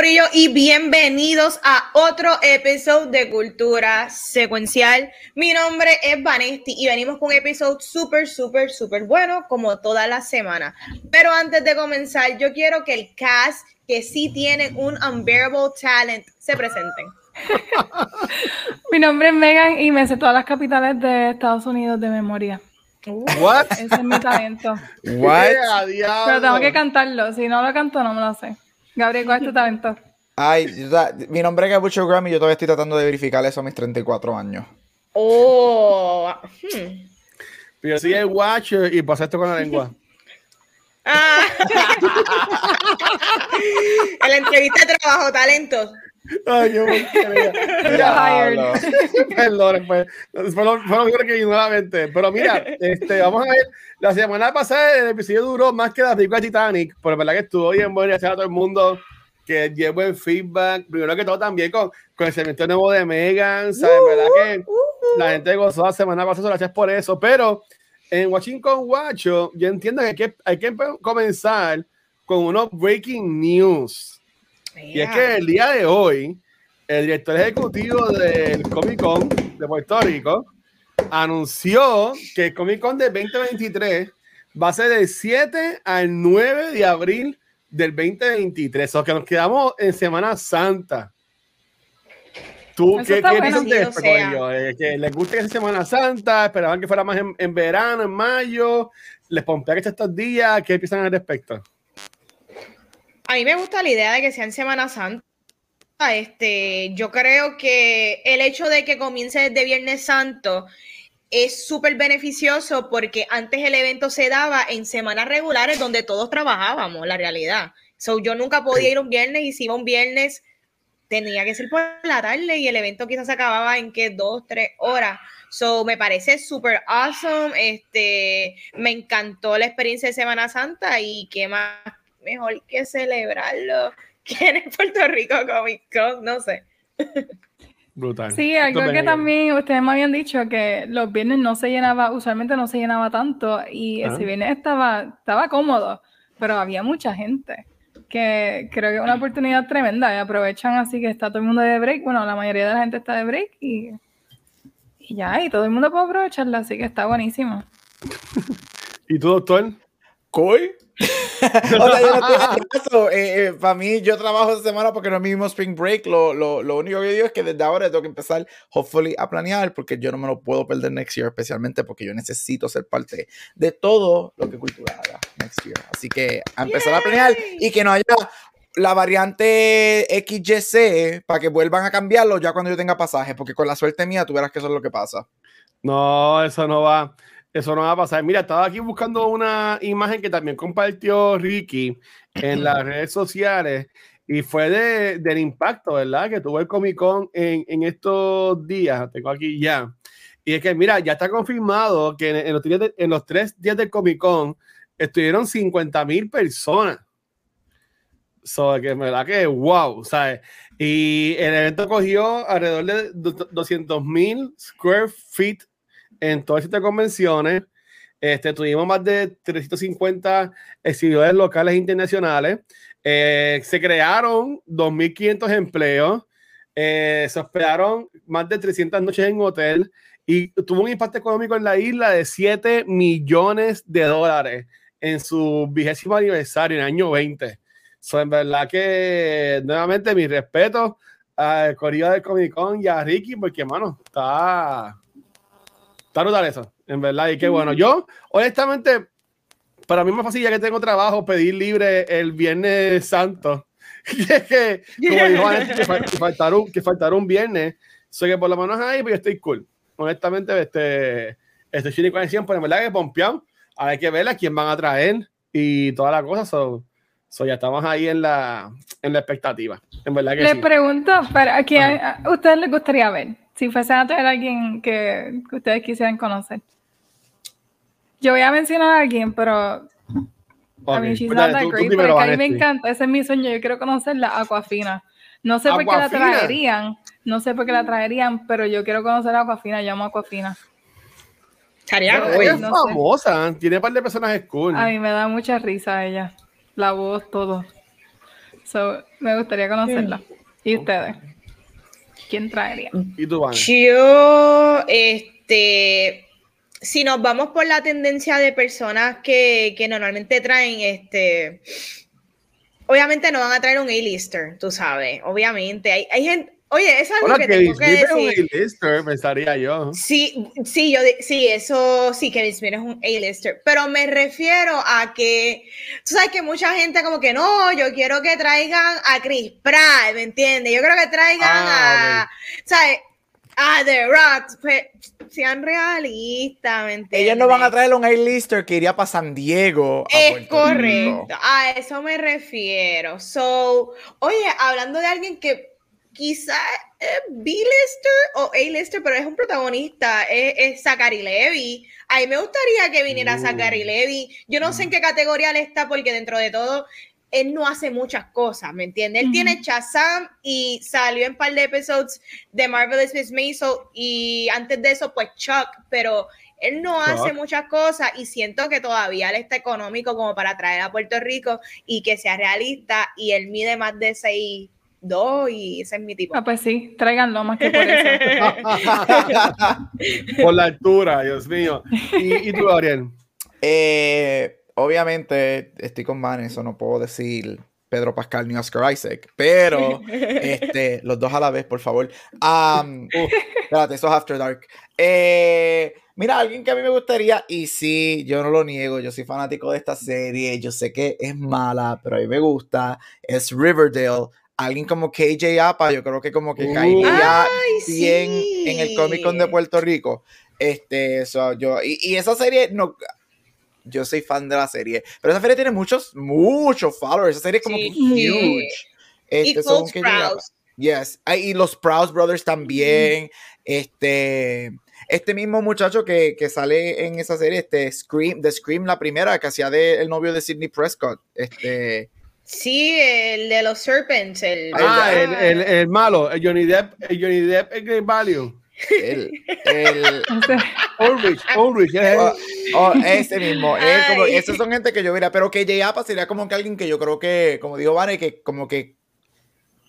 Corillo y bienvenidos a otro episodio de Cultura Secuencial. Mi nombre es Vanesti y venimos con un episodio súper, súper, súper bueno como toda la semana. Pero antes de comenzar, yo quiero que el cast que sí tiene un unbearable talent se presenten. Mi nombre es Megan y me sé todas las capitales de Estados Unidos de memoria. What? Ese es mi talento. What? Pero tengo que cantarlo. Si no lo canto, no me lo sé. Gabriel, ¿cuál es tu talento? Ay, ta- mi nombre es Gabucho Graham y yo todavía estoy tratando de verificar eso a mis 34 años. Oh, hmm. Pero yo soy el Watcher y paso esto con la lengua. Ah. en la entrevista de trabajo, talentos. Ay, qué porquería. Perdón, pues, fue lo, fue lo primero que vino a la mente. Pero mira, este, vamos a ver. La semana pasada el episodio duró más que la película Titanic, pero verdad que estuvo bien bueno gracias a todo el mundo que dio buen feedback. Primero que todo también con, con el segmento nuevo de Megan, ¿sabes? ¿Verdad que la gente gozó la semana pasada? Gracias por eso. Pero en Watching con Guacho, yo entiendo que hay que, hay que comenzar con unos breaking news. Y es que el día de hoy, el director ejecutivo del Comic Con de Puerto Rico anunció que el Comic Con de 2023 va a ser del 7 al 9 de abril del 2023. O sea, que nos quedamos en Semana Santa. ¿Tú Eso qué, qué piensas de esto? Eh, ¿Que les gusta que sea Semana Santa? ¿Esperaban que fuera más en, en verano, en mayo? ¿Les pompea que sea estos días? ¿Qué piensan al respecto? A mí me gusta la idea de que sea en Semana Santa. Este, yo creo que el hecho de que comience desde Viernes Santo es súper beneficioso porque antes el evento se daba en semanas regulares donde todos trabajábamos, la realidad. So, yo nunca podía ir un viernes y si iba un viernes tenía que ser por la tarde y el evento quizás se acababa en que dos, tres horas. So, me parece súper awesome. Este, me encantó la experiencia de Semana Santa y qué más mejor que celebrarlo que en el Puerto Rico Comic Con, no sé. Brutal. Sí, algo Esto que también ustedes me habían dicho que los viernes no se llenaba, usualmente no se llenaba tanto y Ajá. ese viernes estaba, estaba cómodo, pero había mucha gente que creo que es una oportunidad tremenda y aprovechan así que está todo el mundo de break, bueno, la mayoría de la gente está de break y, y ya, y todo el mundo puede aprovecharla, así que está buenísimo. ¿Y tú, doctor? ¿Coy? o sea, yo no estoy caso. Eh, para mí, yo trabajo esta semana porque no es mi mismo spring break. Lo, lo, lo único que digo es que desde ahora tengo que empezar, hopefully, a planear porque yo no me lo puedo perder next year, especialmente porque yo necesito ser parte de todo lo que cultura haga next year. Así que a empezar a planear y que no haya la variante XYC para que vuelvan a cambiarlo ya cuando yo tenga pasaje, porque con la suerte mía tú verás que eso es lo que pasa. No, eso no va. Eso no va a pasar. Mira, estaba aquí buscando una imagen que también compartió Ricky en las redes sociales y fue de, del impacto, ¿verdad? Que tuvo el Comic Con en, en estos días. Tengo aquí ya. Y es que, mira, ya está confirmado que en, en los, de- en los tres días del Comic Con estuvieron 50 mil personas. So, que verdad que wow, ¿sabes? Y el evento cogió alrededor de 200 mil square feet en todas estas convenciones. Este, tuvimos más de 350 exhibidores locales e internacionales. Eh, se crearon 2.500 empleos. Eh, se hospedaron más de 300 noches en hotel y tuvo un impacto económico en la isla de 7 millones de dólares en su vigésimo aniversario, en el año 20. So, en verdad que, nuevamente, mi respeto al Corrida del Comic Con y a Ricky, porque, mano, está, está brutal eso, en verdad. Y qué bueno. Yo, honestamente, para mí es más fácil ya que tengo trabajo pedir libre el Viernes Santo. que, que, como dijo Vanessa, que, fal- que faltará un, que faltará un viernes. Soy que por lo menos ahí, pues yo estoy cool. Honestamente, este, este Chile Conexión, pues en verdad que pompeado. Hay que ver a quién van a traer y toda la cosa. So, so ya estamos ahí en la, en la expectativa. En verdad que Les sí. pregunto, ¿para a quién a ustedes les gustaría ver? Si fuesen a traer a alguien que, que ustedes quisieran conocer. Yo voy a mencionar a alguien, pero a mí she's pues not that tú- great, porque a mí me encanta, ese es mi sueño, yo quiero conocerla, Aquafina. No sé por qué la traerían, no sé por qué la traerían, pero yo quiero conocer a Aquafina, llamo a Aquafina. Es no sé. famosa, tiene un par de personajes cool. A mí me da mucha risa ella, la voz, todo. So, me gustaría conocerla. ¿Y ustedes? ¿Quién traería? ¿Y tú, Van? Yo, este, si nos vamos por la tendencia de personas que, que normalmente traen, este, obviamente no van a traer un A-lister, tú sabes, obviamente. Hay, hay gente, oye, es algo Hola, que Kevin tengo que Smith es un decir. A-lister, pensaría yo. Sí, sí, yo sí, eso sí, Kevin Smith es un A-lister, pero me refiero a que, tú sabes que mucha gente como que no, yo quiero que traigan a Chris Pratt, ¿me entiendes? Yo creo que traigan Ah, a, ¿sabes? A The Rock, pues, sean realistas, ¿me entiendes? Ellos no van a traer un A-lister que iría para San Diego. a Es Puerto Rico. correcto, a eso me refiero. So, oye, hablando de alguien que quizá es B-lister o A-lister, pero es un protagonista, es, es Zachary Levy. A mí me gustaría que viniera Uh. Zachary Levy. Yo no sé en qué categoría él está, porque dentro de todo, él no hace muchas cosas, ¿me entiendes? Él tiene Shazam y salió en un par de episodios de Marvelous Miss Maisel y antes de eso, pues Chuck, pero él no hace muchas cosas y siento que todavía él está económico como para traer a Puerto Rico y que sea realista y él mide más de 6'2 y ese es mi tipo. Ah, pues sí, tráiganlo más que por eso. Por la altura, Dios mío. ¿Y, y tú, Gabriel? Eh, obviamente estoy con Van, eso no puedo decir Pedro Pascal ni Oscar Isaac, pero este, los dos a la vez, por favor. Am, Uf. espérate, eso es After Dark. Eh, mira, alguien que a mí me gustaría, y sí, yo no lo niego, yo soy fanático de esta serie, yo sé que es mala, pero a mí me gusta, es Riverdale. Alguien como KJ Apa, yo creo que como que caería Ay, bien sí. en el Comic Con de Puerto Rico. Este, so, yo, y, y esa serie, no, yo soy fan de la serie, pero esa serie tiene muchos, muchos followers. Esa serie es como Sí. que huge. Y Este, son llega- Sprouse. Yes. Ah, Y los Sprouse Brothers también. Este, este mismo muchacho que, que sale en esa serie, este Scream, de Scream, la primera, que hacía de el novio de Sidney Prescott. Este, Sí, el de los Serpents. El, Ah, el, el, el malo, el Johnny Depp, el Johnny Depp, el Great Value. el, el, O sea, Ulrich, Ulrich, es Oh, oh, ese mismo. él como- esos son gente que yo vería, pero que Jay Apa sería como que alguien que yo creo que, como dijo Vane, que como que,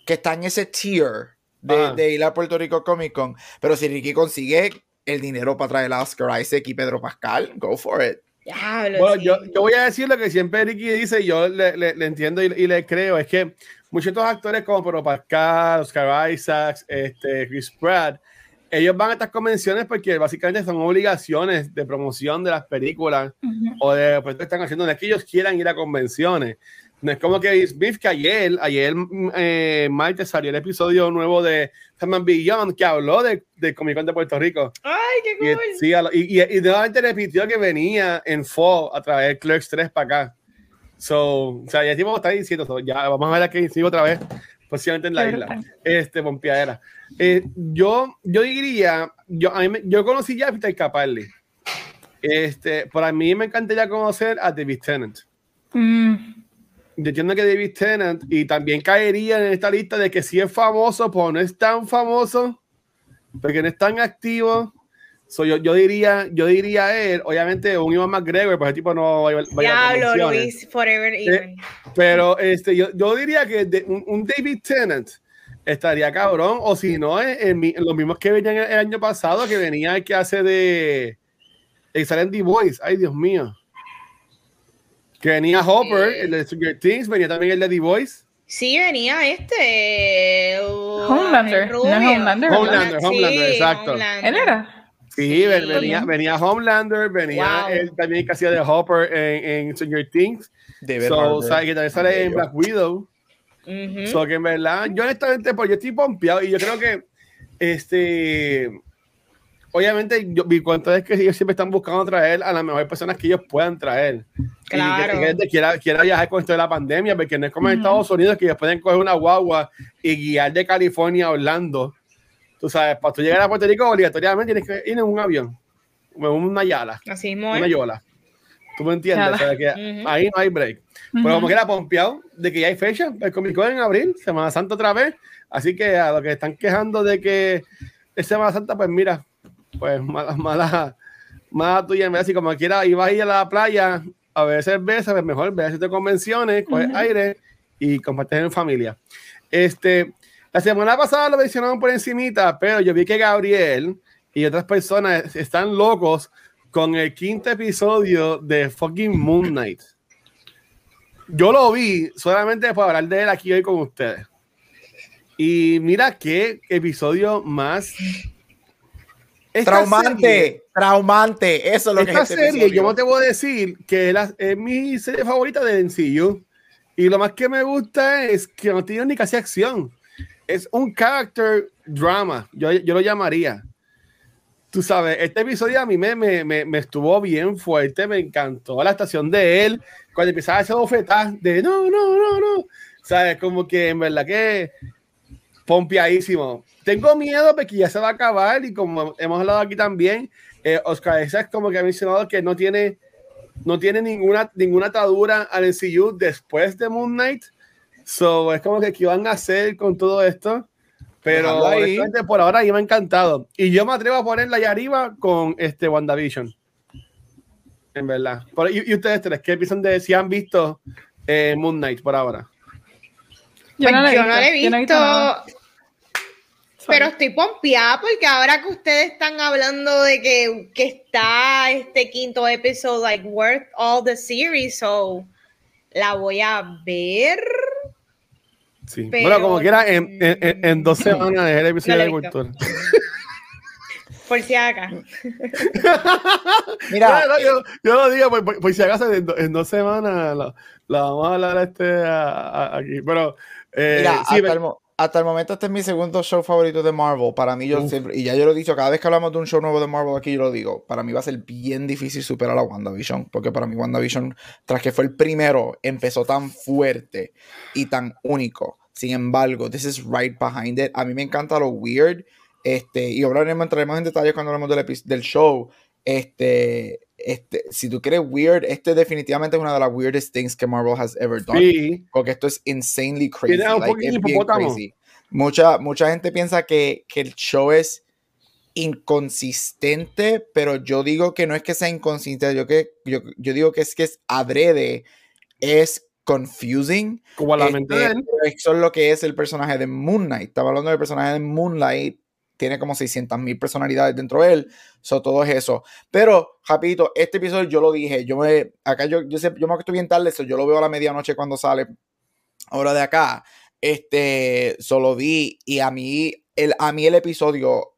que está en ese tier de, Ajá. de ir a Puerto Rico Comic Con. Pero si Ricky consigue el dinero para traer a Oscar Isaac y Pedro Pascal, go for it. Bueno, sí. yo, yo voy a decir lo que siempre Ricky dice y yo le, le- le entiendo y, y le creo, es que muchos de estos actores como Pedro Pascal, Oscar Isaacs, este, Chris Pratt, ellos van a estas convenciones porque básicamente son obligaciones de promoción de las películas ujú. o de pues, que están haciendo, no es que ellos quieran ir a convenciones. No es como que Smith, que ayer, ayer mm, eh, martes salió el episodio nuevo de Batman Beyond que habló de, de Comic Con de Puerto Rico. Ay, qué Y, cool. sí, a lo- y, y, y nuevamente repitió que venía en Fall a traer Clerks 3 para acá. So, o sea, ya tipo está diciendo, so, ya vamos a ver a qué sigo otra vez, posiblemente en la Qué isla. brutal. Este, Pompeadera. Eh, yo, yo diría, yo, a mí yo conocí ya a Peter Capaldi. Este, para mí me encantaría conocer a David Tennant. Mm, Yo entiendo que David Tennant y también caería en esta lista de que sí es famoso, pero no es tan famoso, porque no es tan activo. So, yo, yo diría, yo diría a él, obviamente un Ivan McGregor, pues el tipo no va a, Diablo. Luis, forever even. Pero este, yo, yo diría que de- un, un David Tennant estaría cabrón, o si no, en, en los mismos que venían el, el año pasado, que venía el que hace de The Voice, ay Dios mío. Que venía Hopper, Sí. el de Stranger Things, venía también el de The Voice. Sí, venía este. uh, Homelander, el no. Homelander. Homelander, exacto. Homelander. Él era. Sí, ven- Sí. venía, venía Homelander, venía Wow. él también que hacía de Hopper en, en Stranger Things. David So, o sea, que también sale en. Black Widow. Ujú. So que en verdad, yo honestamente, pues yo estoy pompeado y yo creo que, este, obviamente, yo, mi cuenta es que ellos siempre están buscando traer a las mejores personas que ellos puedan traer. Claro. Y que, gente quiera, quiera viajar con esto de la pandemia, porque no es como en Ujú. Estados Unidos que ellos pueden coger una guagua y guiar de California a Orlando. Tú sabes, para tú llegar a Puerto Rico, obligatoriamente tienes que ir en un avión, en una yala, Así mismo una yola. ¿Tú me entiendes? O sea, que Ujú. ahí no hay break. Pero Ujú. como que era pompeado de que ya hay fecha, el Comic Con en abril, Semana Santa otra vez. Así que a los que están quejando de que es Semana Santa, pues mira, pues mala, mala, mala tuya. En vez si como quiera ibas a ir a la playa a ver cerveza, pues mejor ve a de convenciones, aire y compartes en familia. Este, la semana pasada lo mencionaron por encimita, pero yo vi que Gabriel y otras personas están locos con el quinto episodio de fucking Moon Knight. Yo lo vi solamente para hablar de él aquí hoy con ustedes. Y mira qué episodio más Esta traumante, serie- traumante. Eso es lo que esta es este serie, episodio. yo te voy a decir que es, la- es mi serie favorita de MCU. Y lo más que me gusta es que no tiene ni casi acción. Es un character drama, yo, yo lo llamaría. Tú sabes, este episodio a mí me, me, me, me estuvo bien fuerte, me encantó la estación de él, cuando empezaba a hacer bofetas de no, no, no, no. ¿Sabes? Como que en verdad que pompeadísimo. Tengo miedo porque ya se va a acabar y como hemos hablado aquí también, eh, Oscar Isaac como que ha mencionado que no tiene, no tiene ninguna, ninguna atadura al MCU después de Moon Knight. So, es como que qué van a hacer con todo esto. Pero ahí. por ahora ya me ha encantado. Y yo me atrevo a ponerla allá arriba con este WandaVision. En verdad. Por- y, y ustedes tres, ¿qué piensan de si han visto eh, Moon Knight por ahora? Yo Pues no la he yo no visto, la he yo no he visto, visto. Pero estoy pompeada porque ahora que ustedes están hablando de que, que está este quinto episodio, like, worth all the series, so la voy a ver. Sí. Pero- bueno, como quiera, en, en, en- en dos semanas es el episodio No de. Cultura. Por si acá. Mira, No, no, yo, yo lo digo, pues, pues, pues si acaso en, do- en dos semanas la, la vamos a hablar este, a- a- aquí. Pero, eh, Mira, sí, hasta, me- el, mo- hasta el momento este es mi segundo show favorito de Marvel. Para mí, yo Uf. siempre, y ya yo lo he dicho, cada vez que hablamos de un show nuevo de Marvel aquí, yo lo digo, para mí va a ser bien difícil superar a WandaVision, porque para mí WandaVision, tras que fue el primero, empezó tan fuerte y tan único. Sin embargo, this is right behind it. A mí me encanta lo weird, este, y hablaremos, entraremos en detalles cuando hablemos del, del show. Este, este, si tú quieres weird, este definitivamente es una de las weirdest things que Marvel has ever done sí, porque esto es insanely crazy. Like, es bien crazy. Mucha, mucha gente piensa que, que el show es inconsistente, pero yo digo que no es que sea inconsistente, yo, que, yo, yo digo que es que es adrede, es confusing. como la mente de Este, él. Eso es lo que es el personaje de Moon Knight. Estaba hablando del personaje de Moonlight. Tiene como 600 mil personalidades dentro de él. So, todo es eso. Pero, rapidito, este episodio yo lo dije. Yo me, acá yo, yo sé, yo me acuesto bien tarde. so yo lo veo a la medianoche cuando sale. Hora de acá. Este, solo vi. Y a mí, el, a mí el episodio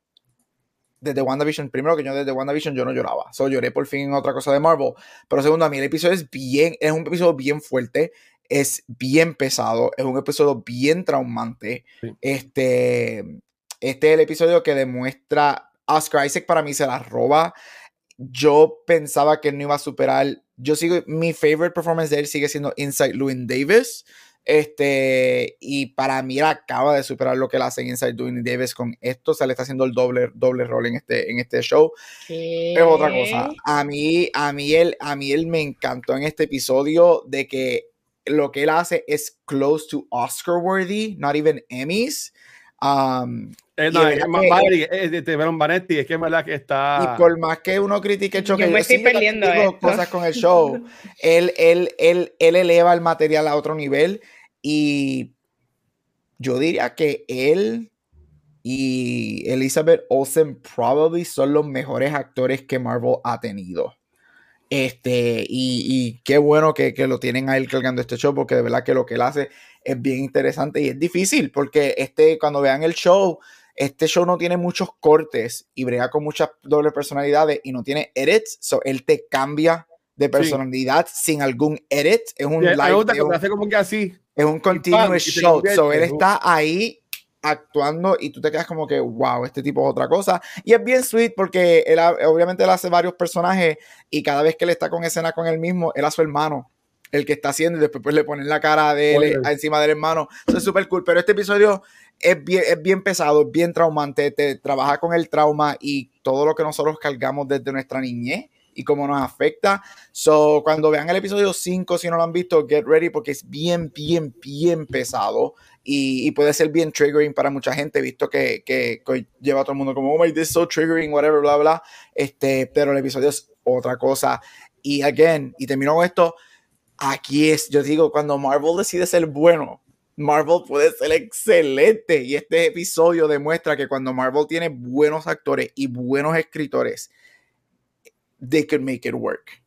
desde WandaVision, primero que yo desde WandaVision yo no lloraba. So, lloré por fin en otra cosa de Marvel. Pero segundo, a mí el episodio es bien, es un episodio bien fuerte es bien pesado, es un episodio bien traumante. Sí. Este, este es el episodio que demuestra Oscar Isaac para mí se la roba. Yo pensaba que no iba a superar. Yo sigo, mi favorite performance de él sigue siendo Inside Llewyn Davis. Este, y para mí él acaba de superar lo que él hace en Inside Llewyn Davis con esto. Se le está haciendo el doble, doble rol en este, en este show es otra cosa. A mí, a mí él, a mí él me encantó en este episodio de que lo que él hace es close to Oscar worthy, not even Emmys. Um, Eh, no, es más que- es de Teveron Vanetti, es que es verdad que está. y por más que uno critique el show, Yo me estoy sí, yo perdiendo cosas con el show, él, él, él, él eleva el material a otro nivel y yo diría que él y Elizabeth Olsen probably son los mejores actores que Marvel ha tenido. Este, y, y qué bueno que, que lo tienen a él cargando este show, porque de verdad que lo que él hace es bien interesante y es difícil, porque este, cuando vean el show, este show no tiene muchos cortes y brega con muchas dobles personalidades y no tiene edits, so él te cambia de personalidad sin algún edit. Es un live, es que un- hace como que así. es un continuous se shot. So, él está ahí actuando y tú te quedas como que, wow, este tipo es otra cosa. Y es bien sweet porque él, obviamente él hace varios personajes y cada vez que él está con escena con él mismo, él a su hermano, el que está haciendo y después pues, le ponen la cara de él encima del hermano. Eso es súper cool. Pero este episodio es bien, es bien pesado, es bien traumante, te trabaja con el trauma y todo lo que nosotros cargamos desde nuestra niñez y cómo nos afecta. So, cuando vean el episodio 5, si no lo han visto, get ready porque es bien, bien, bien pesado y, y puede ser bien triggering para mucha gente, visto que, que, que lleva a todo el mundo como, oh my, this is so triggering, whatever, bla, bla. Este, pero el episodio es otra cosa. Y again, y termino con esto, aquí es, yo digo, cuando Marvel decide ser bueno, Marvel puede ser excelente y este episodio demuestra que cuando Marvel tiene buenos actores y buenos escritores, they can make it work.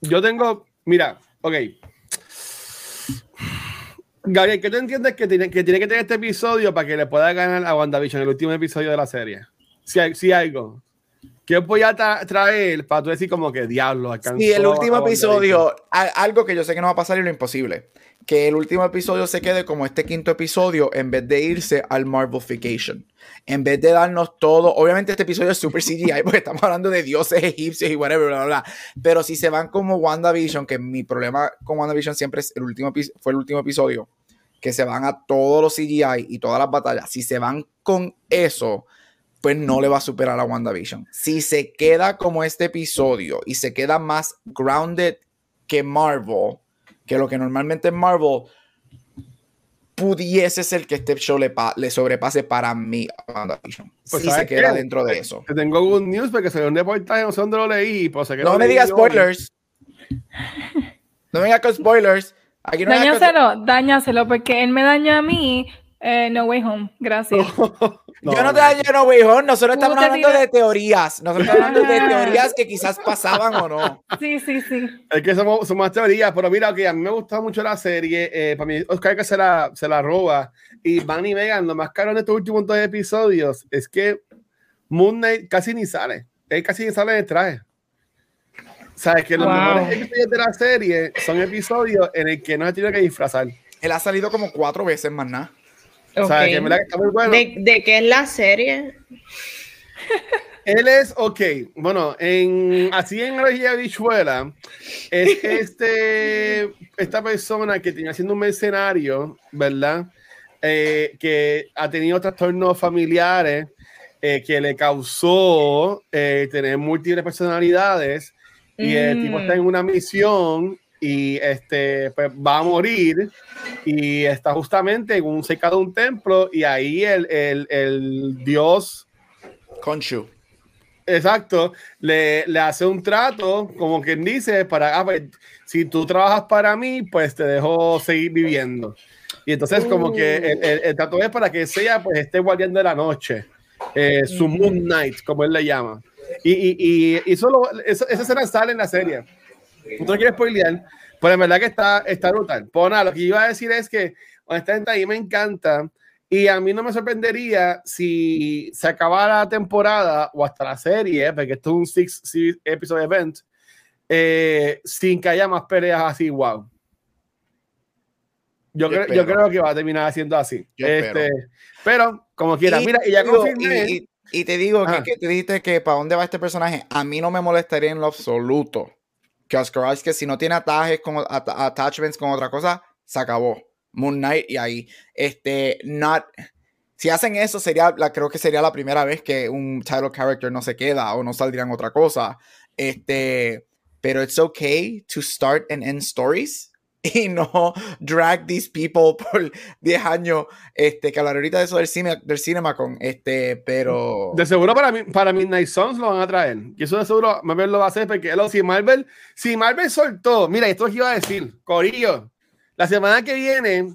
Yo tengo, mira, ok. Gabriel, ¿qué tú entiendes que tiene, que tiene que tener este episodio para que le pueda ganar a WandaVision el último episodio de la serie? Si si algo. ¿Qué voy a tra traer para tú decir como que diablo alcanzó Sí, el último episodio, algo que yo sé que no va a pasar y lo imposible, que el último episodio se quede como este quinto episodio en vez de irse al Marvelification. En vez de darnos todo, obviamente este episodio es super CGI porque estamos hablando de dioses egipcios y whatever, bla, bla, bla. Pero si se van como WandaVision, que mi problema con WandaVision siempre es el último fue el último episodio, que se van a todos los CGI y todas las batallas. Si se van con eso, pues no le va a superar a WandaVision. Si se queda como este episodio y se queda más grounded que Marvel, que lo que normalmente es Marvel, pudiese ser que este show le, pa- le sobrepase para mí a WandaVision. Pues, si se ¿sabes queda qué? dentro de eso. Te tengo good news porque salió un reportaje, no sé dónde lo leí, que No lo me digas spoilers. No me digas con spoilers. Aquí no Dáñaselo, dáñaselo, porque él me daña a mí. eh, no way home, gracias. Yo no te daño No Home. Nosotros estamos hablando de teorías. Nosotros estamos hablando de teorías que quizás pasaban o no. Sí, sí, sí. Es que somos, somos más teorías, pero mira, ok, a mí me gusta mucho la serie. eh, para mí, Oscar que se la, se la roba. Y Van y Megan, lo más caro en estos últimos dos episodios es que Moon Knight casi ni sale. Él casi ni sale de traje. Sabes que los Wow. mejores episodios de la serie son episodios en el que no se tiene que disfrazar. Él ha salido como cuatro veces más nada. ¿De, de qué es la serie? Él es, ok, bueno, en, así en la bichuela, es este, esta persona que tenía siendo un mercenario, ¿verdad? Eh, que ha tenido trastornos familiares eh, que le causó eh, tener múltiples personalidades y el tipo Mm. está en una misión y este pues, va a morir y está justamente en un cerca de un templo y ahí el, el, el dios Conchu. Exacto, le, le hace un trato, como quien dice, para, ah, pues, si tú trabajas para mí, pues te dejo seguir viviendo. Y entonces como que el, el- el trato es para que sea, pues, esté guardiando de la noche, eh, su Moon Knight, como él le llama. Y, y, y, y solo, esa, esa escena sale en la serie. No quiero spoilear, pero en verdad que está, está brutal. Pues nada, lo que iba a decir es que, honestamente, a mí me encanta. Y a mí no me sorprendería si se acabara la temporada o hasta la serie, porque esto es un six, six episode event, eh, sin que haya más peleas así, wow. Yo, Yo creo, yo creo que va a terminar siendo así. Este, pero, como quiera, Y mira, y ya te digo- confirmé. y- y- y te digo que, que te dijiste que para dónde va este personaje. A mí no me molestaría en lo absoluto que Oscar Isaac, si no tiene atajes con, at- attachments con otra cosa, se acabó. Moon Knight y ahí. Este, not. Si hacen eso, sería la, creo que sería la primera vez que un title character no se queda o no saldría en otra cosa. Este, pero it's okay to start and end stories y no drag these people por 10 años. Este, que hablar ahorita de eso del cine, del cinema con este, pero. De seguro para mí, para Midnight Suns lo van a traer. Y eso de seguro Marvel lo va a hacer porque lo- si Marvel, si Marvel soltó, mira, esto es iba a decir, Corillo, la semana que viene,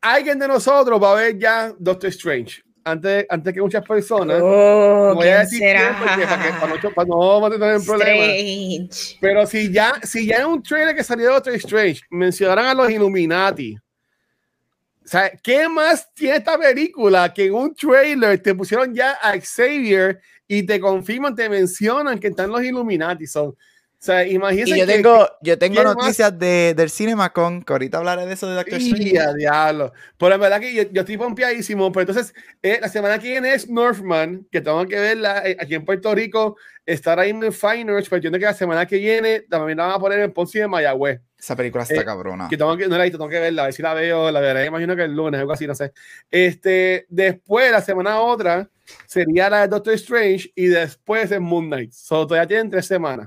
alguien de nosotros va a ver ya Doctor Strange. Antes, antes que muchas personas. Oh, No voy a ¿quién decir porque para, que, para, no, para no tener un problema. Strange. Pero si ya, si ya en un trailer que salió de Doctor Strange mencionaran a los Illuminati, o sea, ¿qué más tiene esta película que en un trailer te pusieron ya a Xavier y te confirman, te mencionan que están los Illuminati? Son, sea, imagínense Y yo que- tengo, yo tengo noticias de, del CinemaCon, que ahorita hablaré de eso de Doctor Strange. diablo. Pero en verdad que yo, yo estoy pompeadísimo. Pero entonces, eh, la semana que viene es Northman, que tengo que verla eh, aquí en Puerto Rico. Ahora mismo en Finers, pero entiendo que la semana que viene también la van a poner en Ponce en Mayagüez. Esa película está Eh, cabrona. Que tengo que, no la he visto, tengo que verla, a ver si la veo, la veré, imagino que el lunes, algo así, no sé. Este, después, la semana otra, sería la de Doctor Strange y después es Moon Knight. So, todavía tienen tres semanas.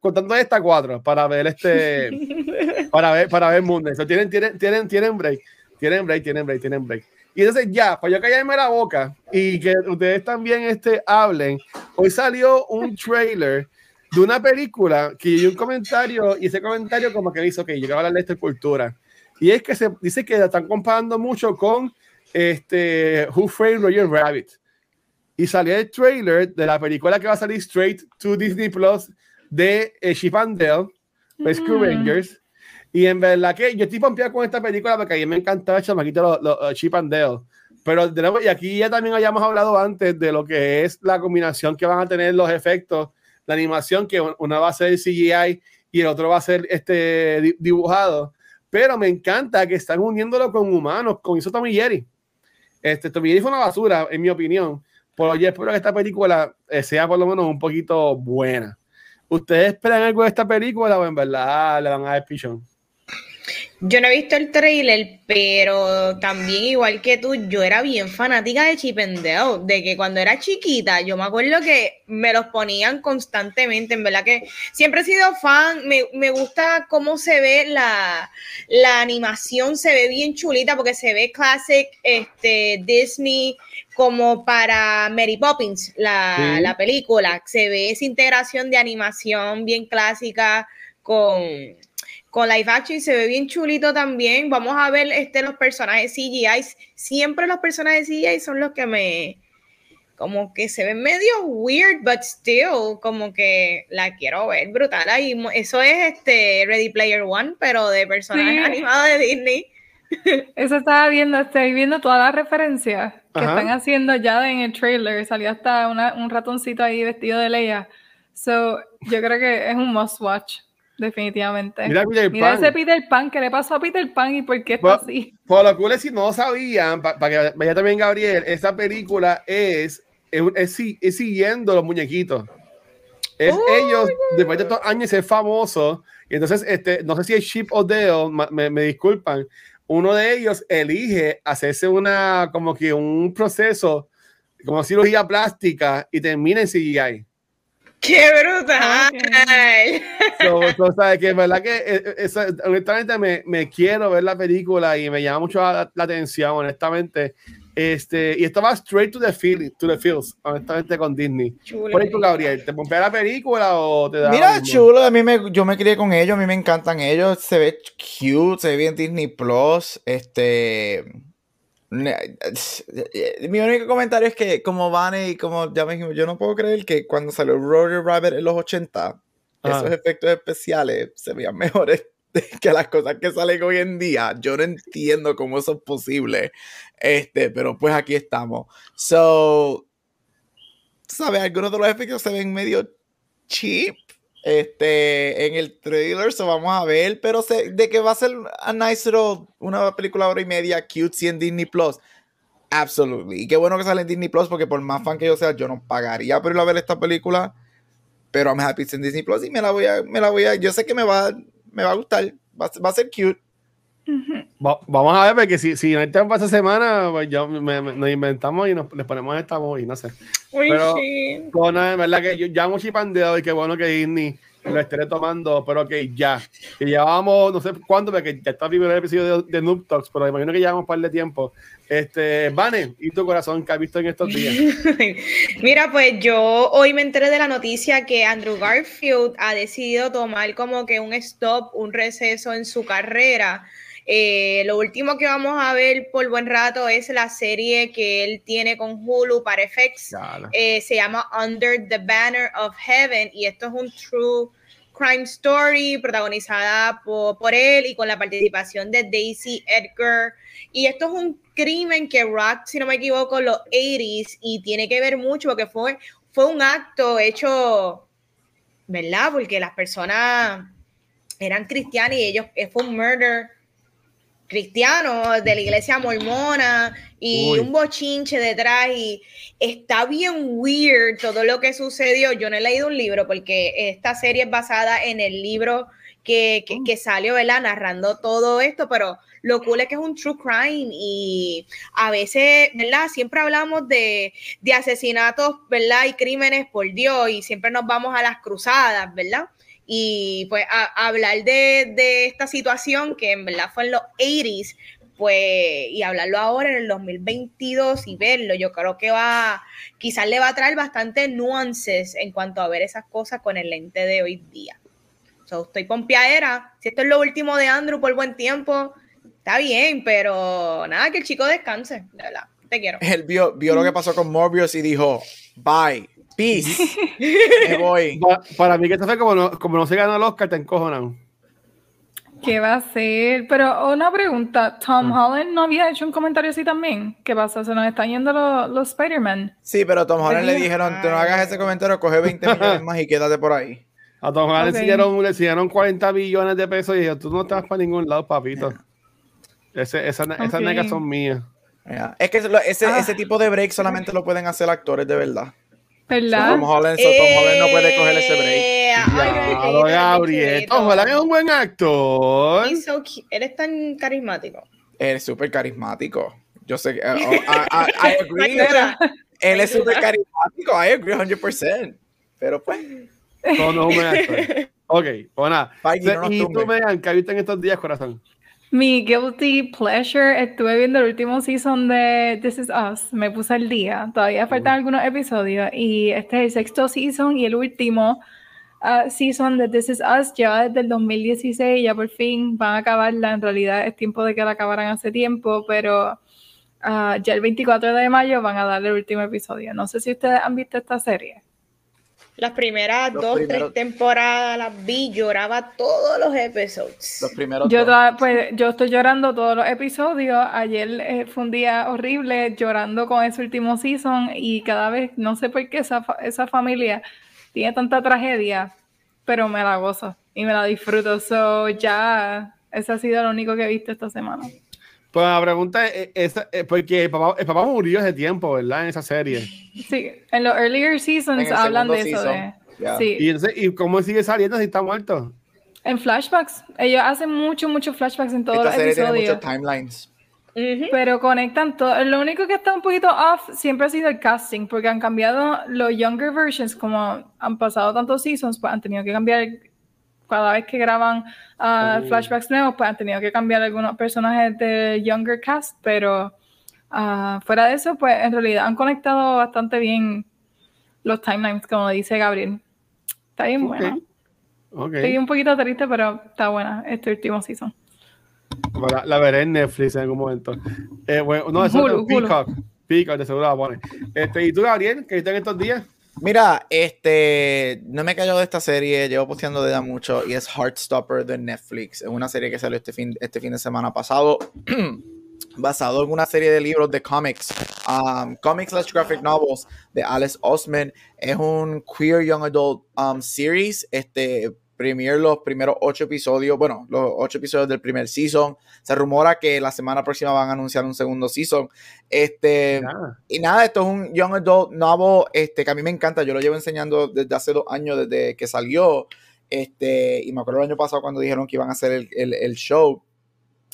Contando esta cuatro para ver este, para ver, para ver Knight. So, tienen, tienen, tienen, tienen break, tienen break, tienen break, tienen break. Y entonces ya, para yo callarme la boca y que ustedes también este, hablen, hoy salió un trailer de una película que yo un comentario y ese comentario como que me hizo que yo quiero hablar de esta cultura. Y es que se dice que la están comparando mucho con este Who Framed Roger Rabbit. Y salió el trailer de la película que va a salir straight to Disney Plus de eh, Chip and Dale, Rescue Mm. Rangers. Y en verdad que yo estoy pompeado con esta película porque a mí me encantaba el chamaquito los, los, Chip and Dale. Pero de nuevo, y aquí ya también habíamos hablado antes de lo que es la combinación que van a tener los efectos, la animación, que una va a ser CGI y el otro va a ser este di- dibujado. Pero me encanta que están uniéndolo con humanos, con hizo Tommy Jerry. Este, Tommy Jerry fue una basura, en mi opinión. Pero yo espero que esta película eh, sea por lo menos un poquito buena. ¿Ustedes esperan algo de esta película o en verdad le van a dar pichón? Yo no he visto el trailer, pero también igual que tú, yo era bien fanática de Chip and Dale, de que cuando era chiquita, yo me acuerdo que me los ponían constantemente, en verdad que siempre he sido fan, me, me gusta cómo se ve la, la animación, se ve bien chulita porque se ve classic este, Disney como para Mary Poppins, la, Sí. la película, se ve esa integración de animación bien clásica con con live action y se ve bien chulito también. Vamos a ver este, los personajes CGI. Siempre los personajes CGI son los que me. Como que se ven medio weird, but still, como que la quiero ver brutal. Ahí, eso es este Ready Player One, pero de personajes Sí. animados de Disney. Eso estaba viendo, estoy viendo todas las referencias que Ajá. están haciendo ya en el trailer. Salió hasta una- un ratoncito ahí vestido de Leia. So, yo creo que es un must watch, definitivamente. Mira, Peter Mira Pan. ese Peter Pan, ¿qué le pasó a Peter Pan y por qué está así? Por lo cool es si no sabían, para que vaya también Gabriel, esta película es, es, es es siguiendo los muñequitos. Es Oh, ellos, después de estos años, ser famosos. Y entonces, este, no sé si es Chip o ma- me, me disculpan. Uno de ellos elige hacerse una, como que un proceso, como cirugía plástica, y termina en CGI. ¡Qué brutal! So, so, ¿sabes? que es verdad que eh, eh, esa- honestamente me, me quiero ver la película y me llama mucho la, la atención, honestamente. Este, y esto va straight to the field, to the fields, honestamente, con Disney. Chulo. Por ejemplo, Gabriel, ¿te pompea la película o te da? Mira, chulo, a mí me, yo me crié con ellos, a mí me encantan ellos, se ve cute, se ve bien Disney Plus, este... ne- Mi único comentario es que como Van y como ya me dijimos, yo no puedo creer que cuando salió Roger Rabbit en los 80, Ajá. esos efectos especiales se veían mejores que las cosas que salen hoy en día. Yo no entiendo cómo eso es posible, este, pero pues aquí estamos. So, ¿sabes? Algunos de los efectos se ven medio cheap este, en el trailer, so vamos a ver, pero se- de que va a ser a nice little, una película hora y media cutesy en Disney Plus. Absolutely. Y qué bueno que sale en Disney Plus, porque por más fan que yo sea, yo no pagaría por ir a ver esta película. Pero I'm happy en Disney Plus y me la voy a, me la voy a, yo sé que me va, me va a gustar. Va a ser cute. Va- vamos a ver, porque si, si no hay tiempo esta semana, pues yo, me- me- nos inventamos y nos les ponemos esta movie, no sé. Uy, Pero- sí. Bueno, en verdad que yo llamo chipandeo y qué bueno que Disney lo esté tomando, pero que ya. Que llevábamos, no sé cuánto, porque ya está el primer episodio de, de Noob Talks, pero imagino que llevamos un par de tiempo. Este, Vane, ¿y tu corazón que has visto en estos días? Mira, pues yo hoy me enteré de la noticia que Andrew Garfield ha decidido tomar como que un stop, un receso en su carrera. Eh, lo último que vamos a ver por buen rato es la serie que él tiene con Hulu para FX. Eh, se llama Under the Banner of Heaven y esto es un true crime story protagonizada por, por él y con la participación de Daisy Edgar. Y esto es un crimen que rock, si no me equivoco, los 80s y tiene que ver mucho porque fue, fue un acto hecho ¿verdad? Porque las personas eran cristianas y ellos, eh, fue un murder cristiano de la iglesia mormona y Uy. un bochinche detrás y está bien weird todo lo que sucedió. Yo no he leído un libro porque esta serie es basada en el libro que, que, que salió, ¿verdad? Narrando todo esto, pero lo cool es que es un true crime y a veces, ¿verdad? Siempre hablamos de, de asesinatos, ¿verdad? Y crímenes por Dios y siempre nos vamos a las cruzadas, ¿verdad? Y pues hablar de, de, esta situación que en verdad fue en los 80s, pues, y hablarlo ahora en el 2022 y verlo, yo creo que va, quizás le va a traer bastante nuances en cuanto a ver esas cosas con el lente de hoy día. So, estoy pompeadera. Si esto es lo último de Andrew por buen tiempo, está bien, pero nada, que el chico descanse, de verdad. Te quiero. Él vio, vio lo que pasó con Morbius y dijo, bye, peace, me voy. Pa- Para mí que esto fue como no, como no se ganó el Oscar, te encojonan. ¿Qué va a ser? Pero una pregunta, Tom Mm. Holland no había hecho un comentario así también. ¿Qué pasa? Se nos están yendo los, los Spider-Man. Sí, pero a Tom Holland le dijeron, tú no hagas ese comentario, coge 20 millones más y quédate por ahí. A Tom Holland Ok. le, enseñaron, le enseñaron 40 billones de pesos y dijo, tú no estás para ningún lado, papito. Ese, esa, Esas negas son mías. Es que lo- ese, Ah. ese tipo de break solamente lo pueden hacer actores de verdad. ¿Verdad? Tom Holland, so Tom Holland no puede coger ese break. Eh, ay, Claro, bien, Gabriel. Tom Holland es un buen actor. So. Eres tan carismático. Él es súper carismático. Yo sé que... oh, I, I- I agree. Él es súper carismático. I agree 100%. Pero pues... No, no es un buen actor. Ok, pues nada. Feige, no nos y tú. Megan, ¿qué viste en estos días, corazón? Mi guilty pleasure, estuve viendo el último season de This Is Us, me puse al día, todavía faltan algunos episodios y este es el sexto season y el último ah, season de This Is Us lleva desde el 2016, ya por fin van a acabarla, en realidad es tiempo de que la acabaran hace tiempo, pero ah, ya el 24 de mayo van a darle el último episodio. No sé si ustedes han visto esta serie. Las primeras Los dos, primeros- tres temporadas las vi, lloraba todos los episodios. Los primeros Yo, toda- pues, yo estoy llorando todos los episodios. Ayer eh, fue un día horrible llorando con ese último season y cada vez, no sé por qué esa, fa- esa familia tiene tanta tragedia, pero me la gozo y me la disfruto. So, ya, ese ha sido lo único que he visto esta semana. Pues la pregunta es, es- es porque el papá, el papá murió hace tiempo, ¿verdad? En esa serie. Sí, en los earlier seasons hablan de eso. season, De, ya. Sí, Y, entonces, ¿y cómo sigue saliendo si está muerto? en flashbacks. Ellos hacen mucho, muchos flashbacks en todos Esta los serie tiene muchos timelines. Pero conectan todo. Lo único que está un poquito off siempre ha sido el casting, porque han cambiado los younger versions, como han pasado tantos seasons, pues han tenido que cambiar cada vez que graban Oh. flashbacks nuevos, pues han tenido que cambiar algunos personajes del younger cast, pero ah, fuera de eso, pues en realidad han conectado bastante bien los timelines, como dice Gabriel. Está bien buena. Ok. Estoy un poquito triste, pero está buena este último season. La, la veré en Netflix en algún momento. Eh, bueno, no, eso Hulu, es Peacock. Peacock, de seguro la pone. Este, ¿Y tú, Gabriel, qué viste en estos días? Mira, este, no me cayó de esta serie, llevo posteando de ya mucho y es Heartstopper de Netflix. Es una serie que salió este fin, este fin de semana pasado, basado en una serie de libros de cómics, um, comics slash graphic novels de Alice Osman. Es un queer young adult um, series, este, premier los primeros ocho episodios, bueno, los ocho episodios del primer season. Se rumora que la semana próxima van a anunciar un segundo season. Este, y nada, esto es un young adult novel este, que a mí me encanta. Yo lo llevo enseñando desde hace dos años, desde que salió. Este, y me acuerdo el año pasado cuando dijeron que iban a hacer el, el- el show.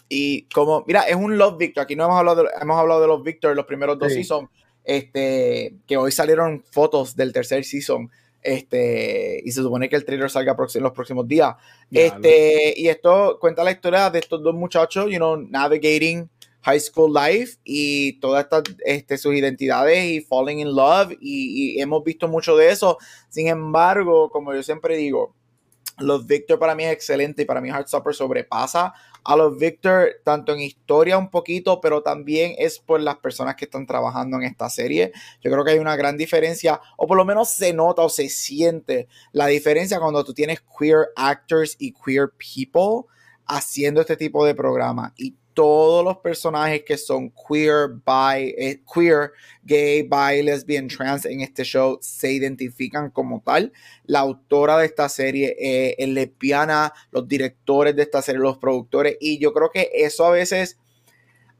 Y como, mira, es un Love Victor. Aquí no hemos hablado de, hemos hablado de Love Victor los primeros dos Sí. seasons. Este, que hoy salieron fotos del tercer season. Este, y se supone que el trailer salga en los próximos días. Este, y esto cuenta la historia de estos dos muchachos, you know, navigating high school life y todas estas, este, sus identidades y falling in love y, y hemos visto mucho de eso. Sin embargo, como yo siempre digo, los Victor para mí es excelente y para mí Heartstopper sobrepasa a los Victor tanto en historia un poquito, pero también es por las personas que están trabajando en esta serie. Yo creo que hay una gran diferencia, o por lo menos se nota o se siente la diferencia cuando tú tienes queer actors y queer people haciendo este tipo de programa. Y todos los personajes que son queer, bi, eh, queer, gay, bi, lesbian, trans en este show se identifican como tal. La autora de esta serie es lesbiana, los directores de esta serie, los productores, y yo creo que eso a veces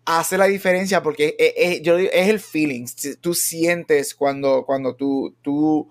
hace la diferencia porque es, es, yo, es el feeling. Tú sientes cuando, cuando tú, tú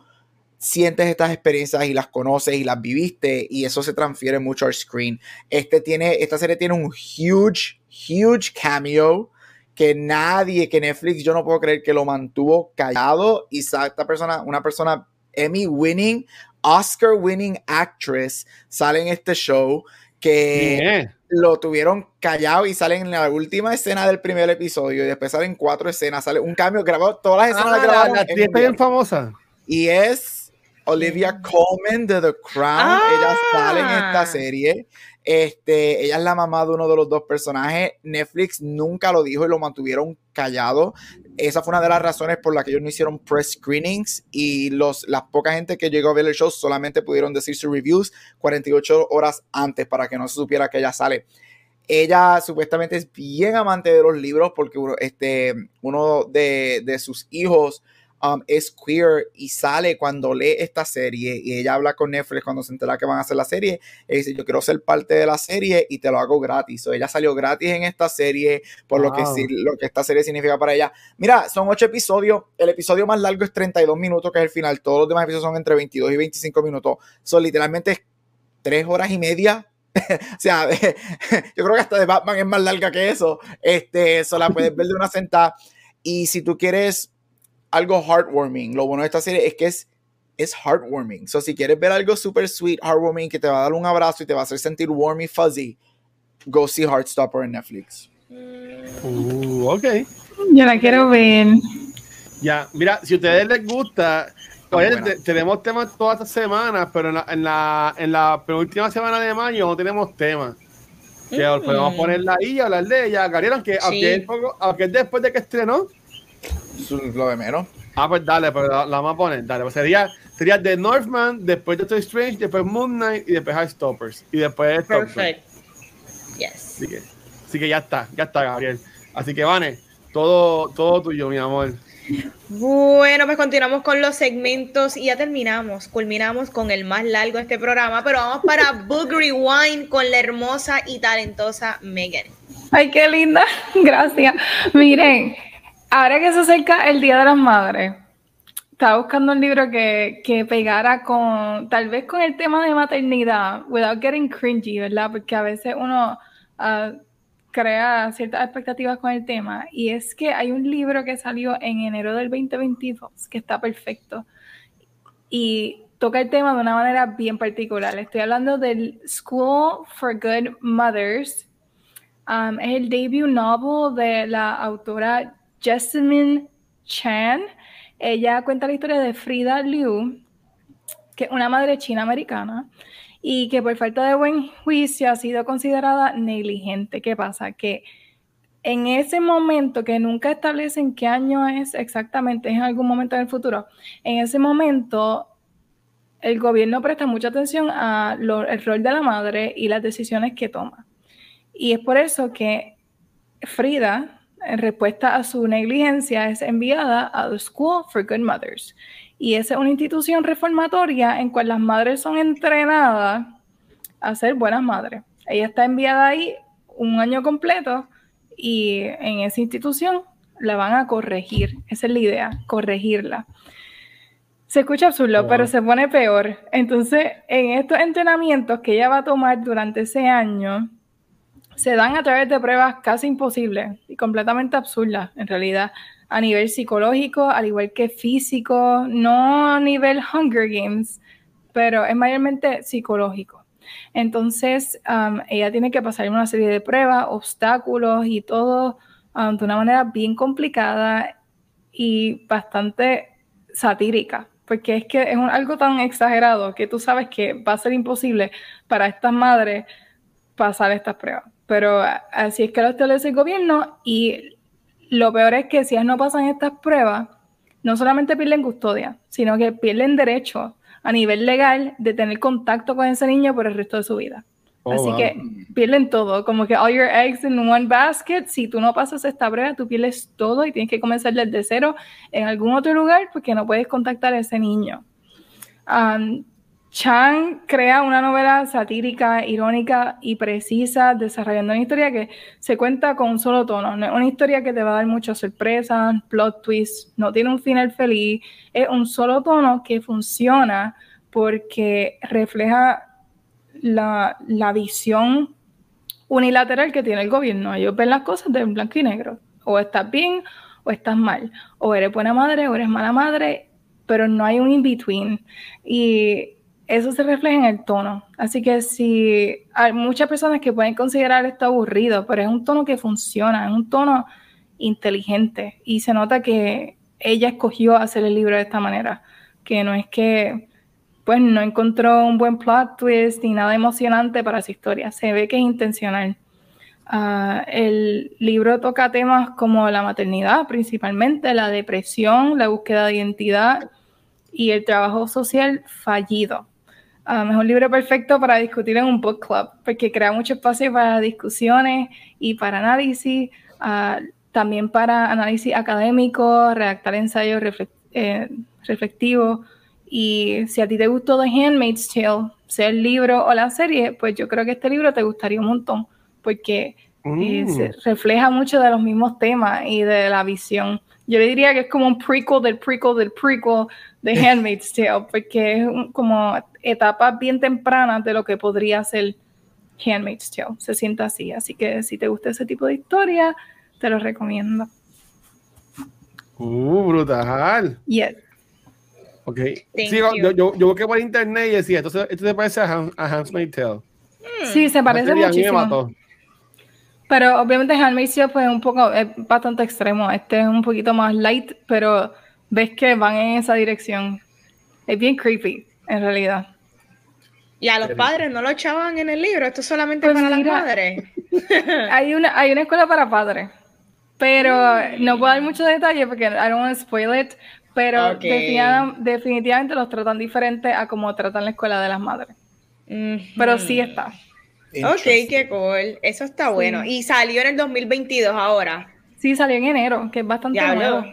sientes estas experiencias y las conoces y las viviste y eso se transfiere mucho al screen. Este tiene, esta serie tiene un huge, huge cameo que nadie, que Netflix, yo no puedo creer que lo mantuvo callado y esta persona, una persona Emmy winning, Oscar winning actress sale en este show que lo tuvieron callado y salen en la última escena del primer episodio y después salen cuatro escenas, sale un cambio grabado, todas las escenas ah. La, bien famosa. Y es Olivia Colman de The Crown. Ella sale en esta ah. serie. Este, ella es la mamá de uno de los dos personajes. Netflix nunca lo dijo y lo mantuvieron callado. Esa fue una de las razones por las que ellos no hicieron press screenings y los, la poca gente que llegó a ver el show solamente pudieron decir sus reviews 48 horas antes para que no se supiera que ella sale. Ella supuestamente es bien amante de los libros porque este, uno de, de sus hijos Um, es queer y sale cuando lee esta serie y ella habla con Netflix cuando se entera que van a hacer la serie y dice yo quiero ser parte de la serie y te lo hago gratis. o ella salió gratis en esta serie por lo, que, lo que esta serie significa para ella. Mira, son ocho episodios. El episodio más largo es 32 minutos, que es el final. Todos los demás episodios son entre 22 y 25 minutos. Son literalmente tres horas y media o sea, yo creo que hasta de Batman es más larga que eso. Este, eso la puedes ver de una sentada. Y si tú quieres algo heartwarming. Lo bueno de esta serie es que es, es heartwarming. So, si quieres ver algo super sweet, heartwarming, que te va a dar un abrazo y te va a hacer sentir warm y fuzzy, go see Heartstopper en Netflix. Uh, ok. Yo la quiero ver. Ya, mira, si a ustedes les gusta, tenemos temas todas estas semanas, pero en la, en la, en la penúltima semana de mayo no tenemos temas. Que podemos mm. ponerla ahí y hablar de ella. Gabriel, aunque, aunque, aunque es después de que estrenó, lo de menos. Ah, pues dale, pero la, vamos a poner. Dale, pues sería, sería The Northman, después Doctor Strange, después Moon Knight y después High Stoppers. Y después Perfect. Yes. Así que, así que ya está, ya está, Gabriel. Así que, Vane, todo, todo tuyo, mi amor. Bueno, pues continuamos con los segmentos y ya terminamos, culminamos con el más largo de este programa, pero vamos para Book Rewind con la hermosa y talentosa Megan. Ay, qué linda, gracias. Miren, Ahora que se acerca el Día de las Madres, estaba buscando un libro que, que, pegara con, tal vez con el tema de maternidad, without getting cringy, ¿verdad? Porque a veces uno uh, crea ciertas expectativas con el tema. Y es que hay un libro que salió en enero del 2022 que está perfecto. Y toca el tema de una manera bien particular. Estoy hablando del School for Good Mothers. Um, es el debut novel de la autora Jessamine Chan. Ella cuenta la historia de Frida Liu, que es una madre china americana y que por falta de buen juicio ha sido considerada negligente. ¿Qué pasa? Que en ese momento, que nunca establecen qué año es exactamente, es en algún momento en el futuro, en ese momento el gobierno presta mucha atención al rol de la madre y las decisiones que toma. Y es por eso que Frida, en respuesta a su negligencia, es enviada a The School for Good Mothers. Y esa es una institución reformatoria en cual las madres son entrenadas a ser buenas madres. Ella está enviada ahí un año completo y en esa institución la van a corregir. Esa es la idea, corregirla. Se escucha absurdo, pero se pone peor. Entonces, en estos entrenamientos que ella va a tomar durante ese año, se dan a través de pruebas casi imposibles y completamente absurdas, en realidad, a nivel psicológico, al igual que físico, no a nivel Hunger Games, pero es mayormente psicológico. Entonces, um, ella tiene que pasar una serie de pruebas, obstáculos y todo um, de una manera bien complicada y bastante satírica, porque es que es algo tan exagerado que tú sabes que va a ser imposible para estas madres pasar estas pruebas. Pero así es que lo establece el gobierno y lo peor es que si ellas no pasan estas pruebas, no solamente pierden custodia, sino que pierden derecho a nivel legal de tener contacto con ese niño por el resto de su vida. Oh, Así wow. que pierden todo, como que all your eggs in one basket. Si tú no pasas esta prueba, tú pierdes todo y tienes que comenzar desde cero en algún otro lugar porque no puedes contactar a ese niño. Um, Chan crea una novela satírica, irónica y precisa, desarrollando una historia que se cuenta con un solo tono. No es una historia que te va a dar muchas sorpresas, plot twists, no tiene un final feliz. Es un solo tono que funciona porque refleja la, la visión unilateral que tiene el gobierno. Ellos ven las cosas de blanco y negro. O estás bien o estás mal. O eres buena madre o eres mala madre, pero no hay un in-between. Y eso se refleja en el tono. Así que si hay muchas personas que pueden considerar esto aburrido, pero es un tono que funciona, es un tono inteligente. Y se nota que ella escogió hacer el libro de esta manera. Que no es que pues no encontró un buen plot twist ni nada emocionante para su historia. Se ve que es intencional. Uh, el libro toca temas como la maternidad, principalmente la depresión, la búsqueda de identidad y el trabajo social fallido. Um, es un libro perfecto para discutir en un book club, porque crea mucho espacio para discusiones y para análisis, uh, también para análisis académico, redactar ensayos reflect eh, reflectivos. Y si a ti te gustó The Handmaid's Tale, sea el libro o la serie, pues yo creo que este libro te gustaría un montón, porque Mm. eh, se refleja mucho de los mismos temas y de la visión. Yo le diría que es como un prequel del prequel del prequel de Handmaid's Tale, porque es un, como etapas bien tempranas de lo que podría ser Handmaid's Tale. Se sienta así. Así que si te gusta ese tipo de historia, te lo recomiendo. Uh, brutal. Yes. Ok. Sí, yo, yo, yo busqué por internet y decía, esto, se- esto se parece a, Han, a Handmaid's Tale. Sí, se parece serie a mí me muchísimo. mató. Pero obviamente Handmaid's Tale pues, es un poco, es bastante extremo. Este es un poquito más light, pero ves que van en esa dirección. Es bien creepy, en realidad. Y a los padres no lo echaban en el libro, esto es solamente Pues para mira. las madres. Hay una, hay una escuela para padres, pero no puedo dar muchos detalles porque I don't want to spoil it, pero definitivamente los tratan diferente a como tratan la escuela de las madres. Pero sí está. Ok, qué cool. Eso está bueno. Y salió en el 2022 ahora. Sí, salió en enero, que es bastante nuevo.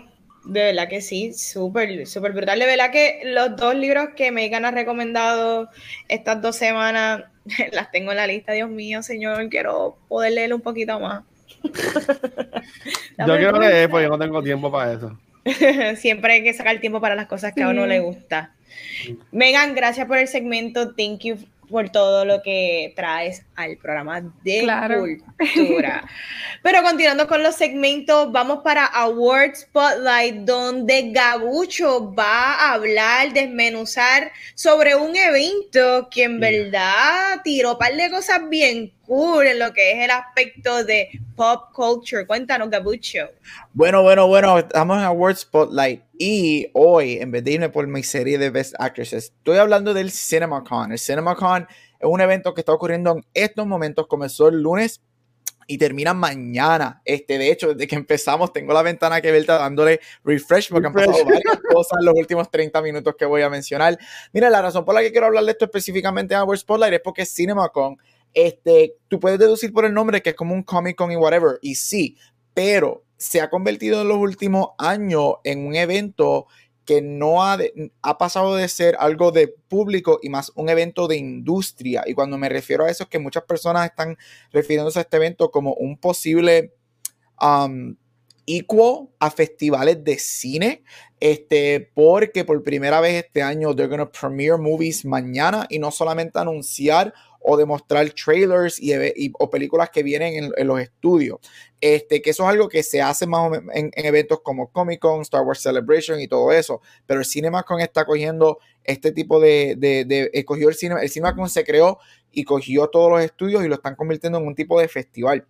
De verdad que sí, súper, súper brutal. De verdad que los dos libros que Megan ha recomendado estas dos semanas, las tengo en la lista. Dios mío, señor, quiero poder leer un poquito más. Yo quiero leer, porque no tengo tiempo para eso. Siempre hay que sacar tiempo para las cosas que a uno le gusta. Megan, gracias por el segmento. Thank you por todo lo que traes al programa de Claro. cultura. Pero continuando con los segmentos, vamos para Award Spotlight, donde Gabucho va a hablar, desmenuzar sobre un evento que en verdad tiró un par de cosas bien cool en lo que es el aspecto de pop culture. Cuéntanos, Gabucho. Bueno, bueno, bueno, estamos en Award Spotlight y hoy, en vez de irme por mi serie de Best Actresses, estoy hablando del CinemaCon. El CinemaCon es un evento que está ocurriendo en estos momentos, comenzó el lunes y termina mañana. Este, de hecho, desde que empezamos, tengo la ventana que ver dándole refresh porque han pasado Refresh. varias cosas en los últimos 30 minutos que voy a mencionar. Mira, la razón por la que quiero hablar de esto específicamente en Award Spotlight es porque CinemaCon, este, tú puedes deducir por el nombre que es como un Comic Con y whatever, y sí, pero se ha convertido en los últimos años en un evento que no ha, ha pasado de ser algo de público y más un evento de industria. Y cuando me refiero a eso es que muchas personas están refiriéndose a este evento como un posible um, a festivales de cine, este, porque por primera vez este año they're gonna premiere movies mañana y no solamente anunciar o demostrar trailers y, o películas que vienen en, los estudios. Este, que eso es algo que se hace más o menos en, en eventos como Comic Con, Star Wars Celebration y todo eso. Pero el CinemaCon está cogiendo este tipo de, de, de- eh, el cine, el CinemaCon se creó y cogió todos los estudios y lo están convirtiendo en un tipo de festival.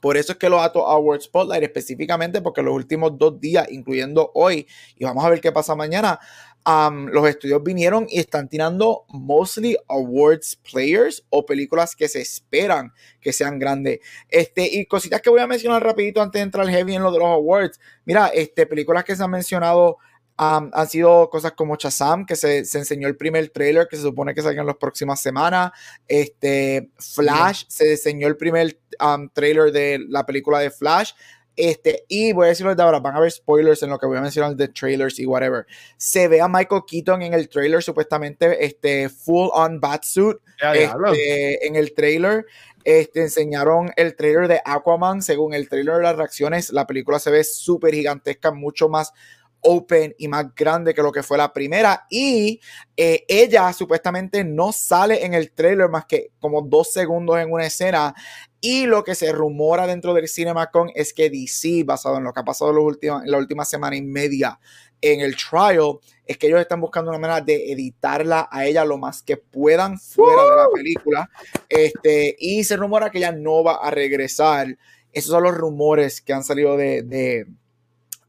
Por eso es que lo ato a Award Spotlight específicamente porque los últimos dos días, incluyendo hoy, y vamos a ver qué pasa mañana, um, los estudios vinieron y están tirando mostly awards players o películas que se esperan que sean grandes. Este, y cositas que voy a mencionar rapidito antes de entrar heavy en lo de los awards. Mira, este, películas que se han mencionado Um, han sido cosas como Chazam, que se, se, enseñó el primer trailer que se supone que salga en las próximas semanas. Este, Flash, se enseñó el primer um, trailer de la película de Flash. Este, y voy a decirlo de ahora, van a haber spoilers en lo que voy a mencionar de trailers y whatever. Se ve a Michael Keaton en el trailer, supuestamente, este, full on batsuit, este, en el trailer. Este, enseñaron el trailer de Aquaman. Según el trailer de las reacciones, la película se ve súper gigantesca, mucho más open y más grande que lo que fue la primera. Y eh, ella supuestamente no sale en el trailer más que como dos segundos en una escena. Y lo que se rumora dentro del CinemaCon es que DC, basado en lo que ha pasado en, la última semana y media en el trial, es que ellos están buscando una manera de editarla a ella lo más que puedan fuera de la película. Este, y se rumora que ella no va a regresar. Esos son los rumores que han salido de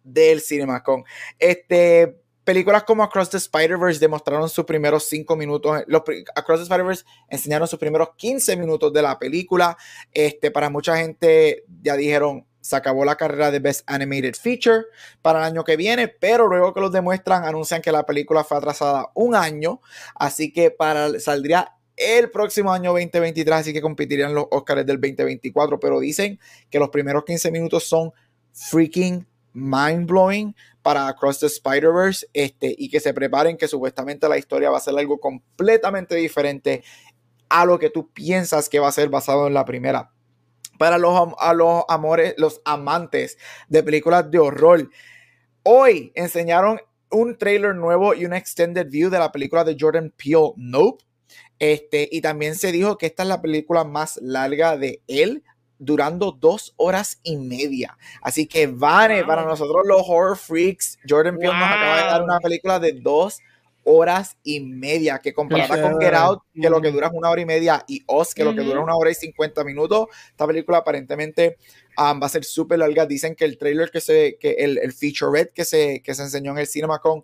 del CinemaCon. Este, películas como Across the Spider-Verse demostraron sus primeros cinco minutos. Los, Across the Spider-Verse enseñaron sus primeros 15 minutos de la película. Este, para mucha gente ya dijeron, se acabó la carrera de Best Animated Feature para el año que viene, pero luego que los demuestran, anuncian que la película fue atrasada un año, así que para, saldría el próximo año 2023, así que competirían los Oscars del 2024, pero dicen que los primeros 15 minutos son freaking mind blowing para Across the Spider-Verse este, y que se preparen que supuestamente la historia va a ser algo completamente diferente a lo que tú piensas que va a ser basado en la primera. Para los, los amores, los amantes de películas de horror, hoy enseñaron un trailer nuevo y una extended view de la película de Jordan Peele, Nope. Este, y también se dijo que esta es la película más larga de él durando dos horas y media. Así que vale, para nosotros los horror freaks, Jordan Peele nos acaba de dar una película de dos horas y media, que comparada con Get Out, que lo que dura es una hora y media, y Oz, que lo que dura una hora y cincuenta minutos, esta película aparentemente um, va a ser súper larga. Dicen que el trailer que se, que el, el featurette que se, que se enseñó en el cinema con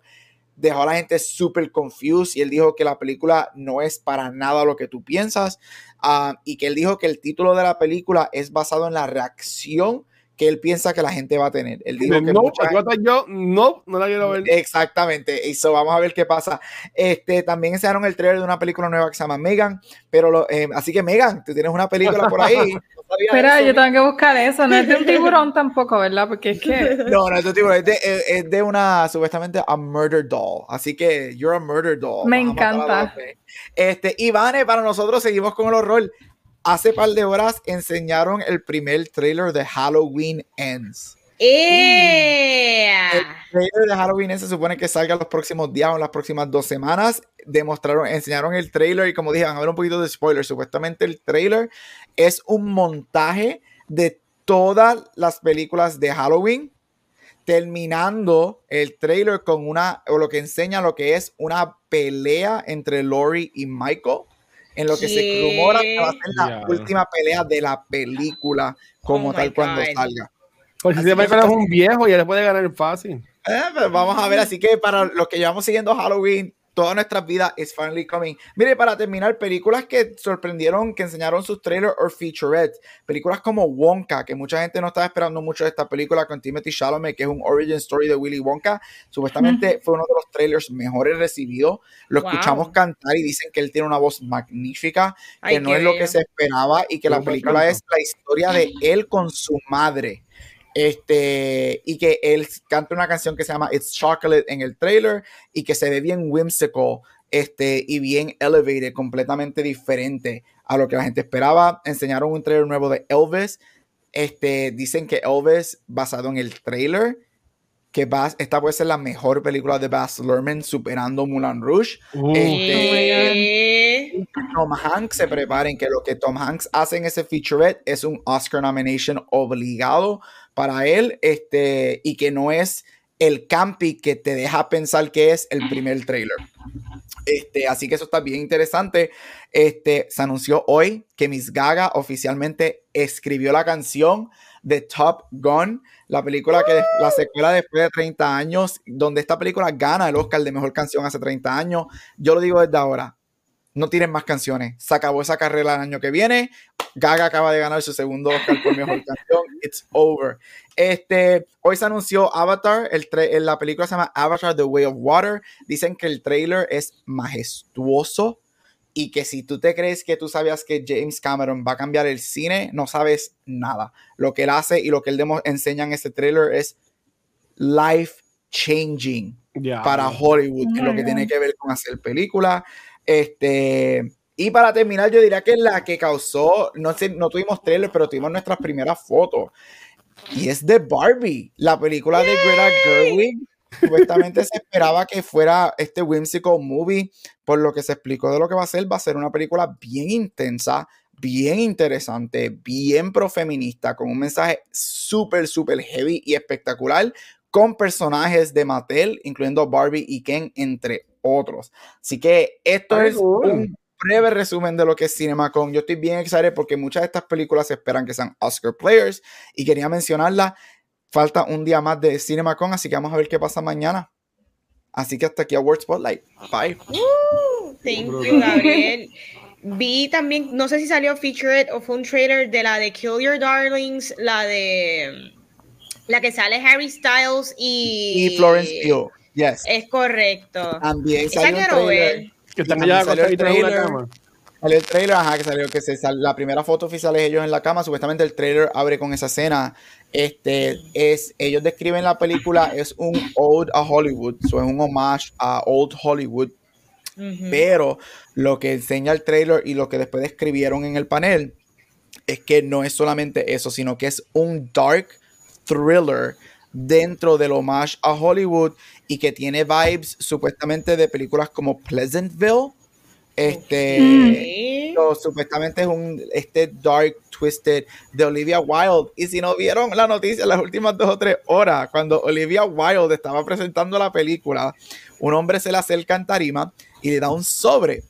dejó a la gente súper confused y él dijo que la película no es para nada lo que tú piensas ah, y que él dijo que el título de la película es basado en la reacción que él piensa que la gente va a tener. Él dijo que no, yo no, no la quiero ver. Exactamente, eso vamos a ver qué pasa. Este, también enseñaron el trailer de una película nueva que se llama Megan, pero eh, así que Megan, tú tienes una película por ahí. Espera, yo tengo que buscar eso, no es de un tiburón tampoco, ¿verdad? Porque es que... No, no es de un tiburón, es de, es de una, supuestamente, a murder doll, así que you're a murder doll. Me encanta. Este, Ivane, para nosotros seguimos con el horror hace par de horas enseñaron el primer trailer de Halloween Ends. ¡Eh! El trailer de Halloween Ends se supone que salga los próximos días o en las próximas dos semanas. Demostraron, enseñaron el trailer y como dije, van a ver un poquito de spoiler. Supuestamente el trailer es un montaje de todas las películas de Halloween terminando el trailer con una, o lo que enseña lo que es una pelea entre Lori y Michael en lo que se rumora que va a ser la última pelea de la película como oh tal cuando salga. Porque si Michael es un viejo y él puede ganar fácil. Eh, pues vamos a ver, así que para los que llevamos siguiendo Halloween, toda nuestra vida is finally coming. Mire, para terminar, películas que sorprendieron, que enseñaron sus trailers o featurettes. Películas como Wonka, que mucha gente no estaba esperando mucho de esta película con Timothy Chalamet, que es un origin story de Willy Wonka. Supuestamente fue uno de los trailers mejores recibidos. Lo escuchamos cantar y dicen que él tiene una voz magnífica, que no es lo que se esperaba y que la película es la historia de él con su madre. Este, y que él canta una canción que se llama It's Chocolate en el trailer y que se ve bien whimsical este, y bien elevated, completamente diferente a lo que la gente esperaba. Enseñaron un trailer nuevo de Elvis. Este, dicen que Elvis, basado en el trailer, que va, esta puede ser la mejor película de Baz Luhrmann superando Mulan Rouge. Uh. Este, Tom Hanks se preparen que lo que Tom Hanks hace en ese featurette es un Oscar nomination obligado para él este, y que no es el campi que te deja pensar que es el primer trailer. Este, así que eso está bien interesante. Este, se anunció hoy que Miss Gaga oficialmente escribió la canción de Top Gun la película que la secuela después de 30 años, donde esta película gana el Oscar de mejor canción hace 30 años. Yo lo digo desde ahora, no tienen más canciones. Se acabó esa carrera el año que viene. Gaga acaba de ganar su segundo Oscar por mejor canción. It's over. Este, hoy se anunció Avatar, el tra- la película se llama Avatar The Way of Water. Dicen que el trailer es majestuoso y que si tú te crees que tú sabías que James Cameron va a cambiar el cine, no sabes nada. Lo que él hace y lo que él enseña en este trailer es life changing Ya. para Hollywood, en lo que tiene que ver con hacer películas. Este, y para terminar, yo diría que la que causó, no sé, no tuvimos trailer, pero tuvimos nuestras primeras fotos. Y es de Barbie, la película de Greta Gerwig. Supuestamente se esperaba que fuera este whimsical movie, por lo que se explicó de lo que va a ser, va a ser una película bien intensa, bien interesante, bien profeminista, con un mensaje súper, súper heavy y espectacular, con personajes de Mattel, incluyendo Barbie y Ken, entre otros. Así que esto Ay, es un breve resumen de lo que es CinemaCon. Yo estoy bien excited porque muchas de estas películas se esperan que sean Oscar players y quería mencionarla. Falta un día más de CinemaCon, así que vamos a ver qué pasa mañana. Así que hasta aquí a World Spotlight. Bye. Thank you, Gabriel. Vi también, no sé si salió featured o fue un trailer de la de Kill Your Darlings, la de la que sale Harry Styles y, Y Florence Pugh. Yes. Es correcto. También Esa salió un trailer. Que están allá también salió el acostaditos en una trailer. cama. Salió el trailer, ajá, que salió que se sal- la primera foto oficial es ellos en la cama. Supuestamente el trailer abre con esa escena. Este es, ellos describen la película, es un a Hollywood, so es un homage a Old Hollywood. Pero lo que enseña el trailer y lo que después describieron en el panel es que no es solamente eso, sino que es un dark thriller dentro del homage a Hollywood y que tiene vibes supuestamente de películas como Pleasantville. Este, Ok. so, supuestamente es un este dark twisted de Olivia Wilde y si no vieron la noticia en las últimas dos o tres horas cuando Olivia Wilde estaba presentando la película un hombre se le acerca en tarima y le da un sobre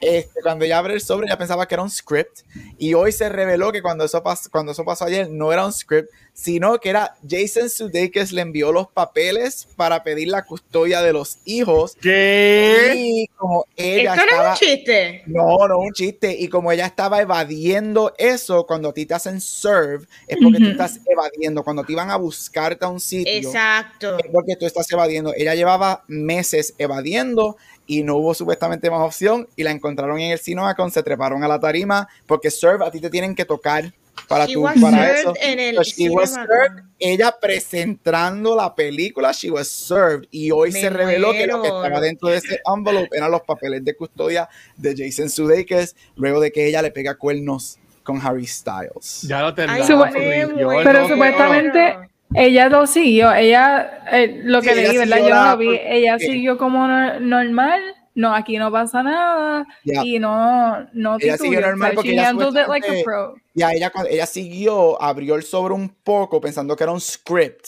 este, cuando ella abre el sobre ella pensaba que era un script y hoy se reveló que cuando eso, pas- cuando eso pasó ayer no era un script sino que era Jason Sudeikis le envió los papeles para pedir la custodia de los hijos ¿Qué? y como ella Esto no es estaba un chiste. no, no, un chiste. Y como ella estaba evadiendo eso, cuando a ti te hacen serve, es porque tú Ujú. estás evadiendo. Cuando te iban a buscarte a un sitio, Exacto. es porque tú estás evadiendo. Ella llevaba meses evadiendo y no hubo supuestamente más opción. Y la encontraron en el Cinemacon, se treparon a la tarima, porque serve a ti te tienen que tocar para She tú, was para served eso. en el So she was served, ella presentando la película, she was served. Y hoy Me se reveló que lo que muero. estaba dentro de ese envelope eran los papeles de custodia de Jason Sudeikis, luego de que ella le pega cuernos con Harry Styles. Ya lo muero. Pero no, supuestamente ella lo siguió, ella, eh, lo Sí, que ella leí, ¿verdad? Yo no lo vi, ella siguió como no- normal, no, aquí no pasa nada, Ya. y no, no Ella siguió normal porque ella like a pro. Ella, ella siguió, abrió el sobre un poco pensando que era un script.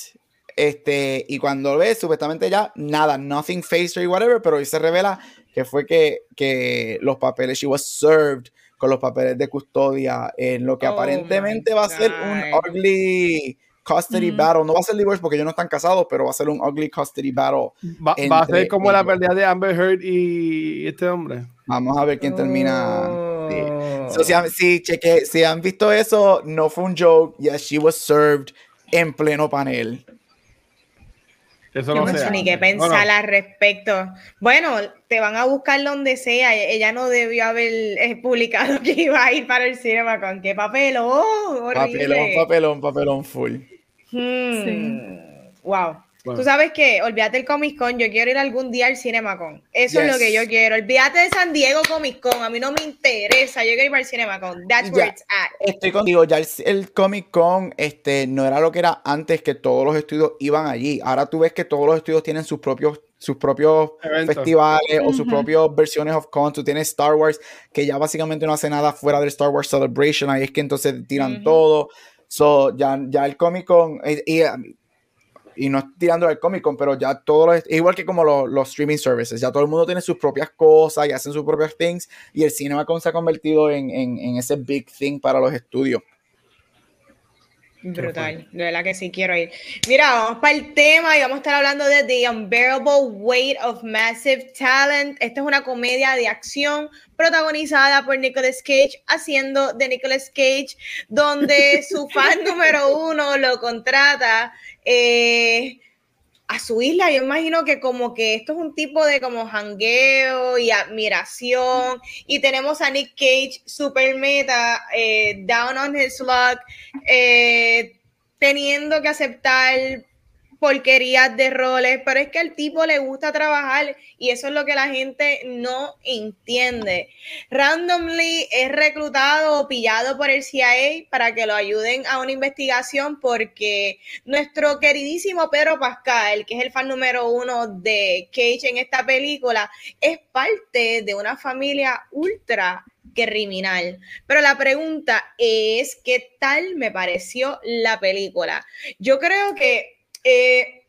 Este, y cuando ve, supuestamente ya nada, nothing faced her y whatever, pero hoy se revela que fue que, que los papeles, she was served con los papeles de custodia en lo que Oh aparentemente va a ser un ugly custody Mm. battle. No va a ser divorce porque ellos no están casados, pero va a ser un ugly custody battle. Va, va a ser como la pelea de Amber Heard y este hombre. Vamos a ver quién termina. sí. Oh. So, si, han, si, cheque- si han visto eso, no fue un joke. Yes, she was served en pleno panel. Eso no no sé. ni qué pensar al respecto. Bueno, te van a buscar donde sea. Ella no debió haber eh, publicado que iba a ir para el cinema con qué papelón. Horrible. Papelón, papelón, papelón full. Hmm. Sí. Wow. Bueno. Tú sabes que, olvídate el Comic Con, yo quiero ir algún día al CinemaCon. Eso es Yes. lo que yo quiero. Olvídate de San Diego Comic Con, a mí no me interesa. Yo quiero ir el CinemaCon. That's where Ya. it's at. Estoy contigo, ya el, el Comic Con este, no era lo que era antes que todos los estudios iban allí. Ahora tú ves que todos los estudios tienen sus propios, sus propios festivales o sus propias versiones of con. Tú tienes Star Wars, que ya básicamente no hace nada fuera del Star Wars Celebration. Ahí es que entonces tiran Ujú. todo. So, ya, ya el Comic Con, eh, y, y no estoy tirando al Comic Con, pero ya todo lo, igual que como lo- los streaming services, ya todo el mundo tiene sus propias cosas y hacen sus propias things. Y el CinemaCon se ha convertido en, en, en ese big thing para los estudios. Brutal, de verdad que sí quiero ir. Mira, vamos para el tema y vamos a estar hablando de The Unbearable Weight of Massive Talent. Esta es una comedia de acción protagonizada por Nicolas Cage, haciendo de Nicolas Cage, donde su fan número uno lo contrata. Eh, a su isla. Yo imagino que como que esto es un tipo de como jangueo y admiración. Y tenemos a Nick Cage, super meta, eh, down on his luck, eh, teniendo que aceptar porquerías de roles, pero es que al tipo le gusta trabajar y eso es lo que la gente no entiende. Randomly es reclutado o pillado por el CIA para que lo ayuden a una investigación porque nuestro queridísimo Pedro Pascal, que es el fan número uno de Cage en esta película, es parte de una familia ultra criminal. Pero la pregunta es, ¿qué tal me pareció la película? Yo creo que eh,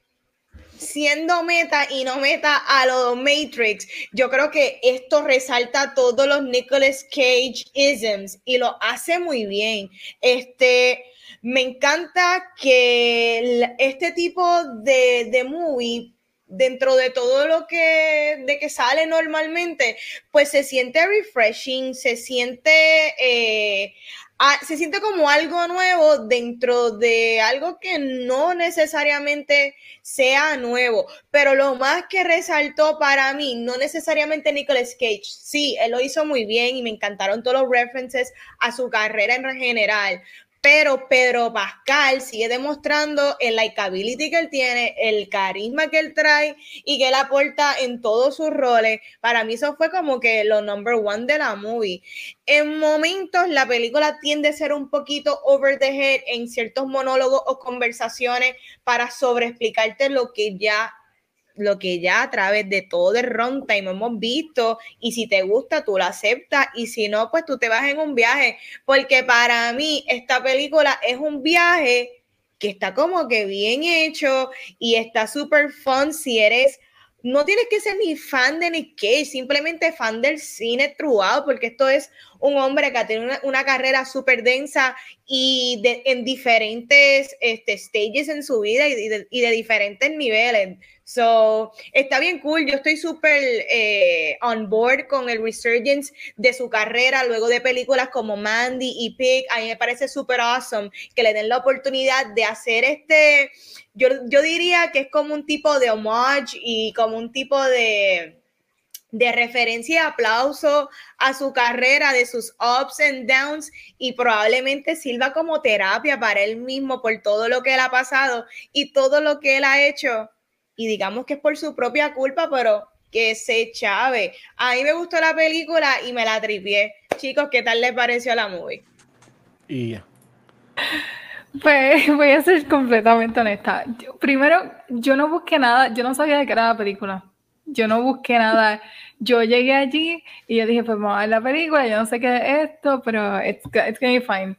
siendo meta y no meta a los Matrix, yo creo que esto resalta todos los Nicolas Cage isms y lo hace muy bien. Este, me encanta que este tipo de, de movie dentro de todo lo que de que sale normalmente, pues se siente refreshing, se siente eh, se siente como algo nuevo dentro de algo que no necesariamente sea nuevo. Pero lo más que resaltó para mí, no necesariamente Nicolas Cage, sí, él lo hizo muy bien y me encantaron todos los references a su carrera en general, pero Pedro Pascal sigue demostrando el likability que él tiene, el carisma que él trae y que él aporta en todos sus roles. Para mí eso fue como que lo number one de la movie. En momentos la película tiende a ser un poquito over the head en ciertos monólogos o conversaciones para sobreexplicarte lo que ya lo que ya a través de todo el runtime hemos visto y si te gusta tú lo aceptas y si no pues tú te vas en un viaje. Porque para mí esta película es un viaje que está como que bien hecho y está súper fun si eres no tienes que ser ni fan de Nick Cage, simplemente fan del cine throughout, porque esto es un hombre que ha tenido una, carrera súper densa y de, en diferentes este, stages en su vida y de, y de diferentes niveles. So, está bien cool. Yo estoy súper eh, on board con el resurgence de su carrera luego de películas como Mandy y Pig. A mí me parece súper awesome que le den la oportunidad de hacer este. Yo, yo diría que es como un tipo de homage y como un tipo de de referencia y aplauso a su carrera, de sus ups and downs y probablemente sirva como terapia para él mismo por todo lo que él ha pasado y todo lo que él ha hecho y digamos que es por su propia culpa, pero que se chave. A mí me gustó la película y me la tripié. Chicos, ¿qué tal les pareció la movie? Y ya. Pues voy a ser completamente honesta. primero, yo no busqué nada, yo no sabía de qué era la película. Yo no busqué nada. Yo llegué allí y yo dije, pues vamos a ver la película, yo no sé qué es esto, pero it's, it's gonna be fine.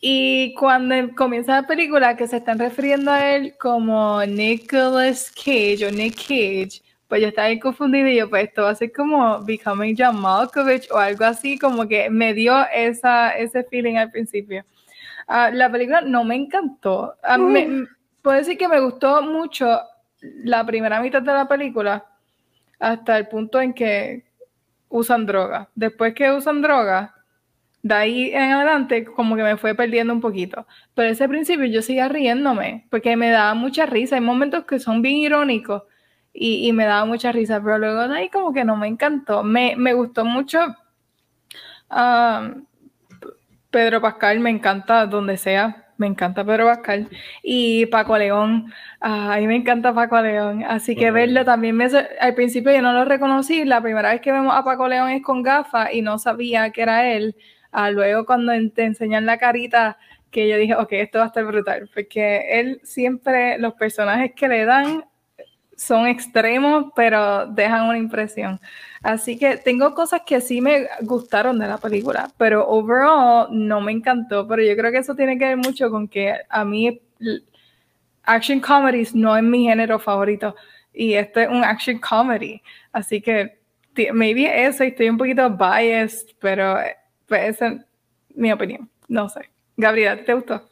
Y cuando comienza la película, que se están refiriendo a él como Nicolas Cage o Nick Cage, pues yo estaba ahí confundida y yo, pues esto va a ser como Becoming John Malkovich o algo así, como que me dio esa, ese feeling al principio. Uh, la película no me encantó. Uh, puedo decir que me gustó mucho la primera mitad de la película hasta el punto en que usan droga. Después que usan droga, de ahí en adelante como que me fue perdiendo un poquito. Pero ese principio yo seguía riéndome porque me daba mucha risa. Hay momentos que son bien irónicos y, y me daba mucha risa, pero luego de ahí como que no me encantó. Me, me gustó mucho um, Pedro Pascal, me encanta donde sea. Me encanta Pedro Pascal y Paco León. a mí me encanta Paco León. Así que verlo también me. Al principio yo no lo reconocí. La primera vez que vemos a Paco León es con gafas y no sabía que era él luego cuando te enseñan la carita, que yo dije, ok, esto va a estar brutal, porque él siempre, los personajes que le dan son extremos, pero dejan una impresión. Así que tengo cosas que sí me gustaron de la película, pero overall no me encantó, pero yo creo que eso tiene que ver mucho con que a mí action comedies no es mi género favorito y este es un action comedy, así que maybe eso, estoy un poquito biased, pero pues esa es mi opinión. No sé. Gabriela, ¿te gustó?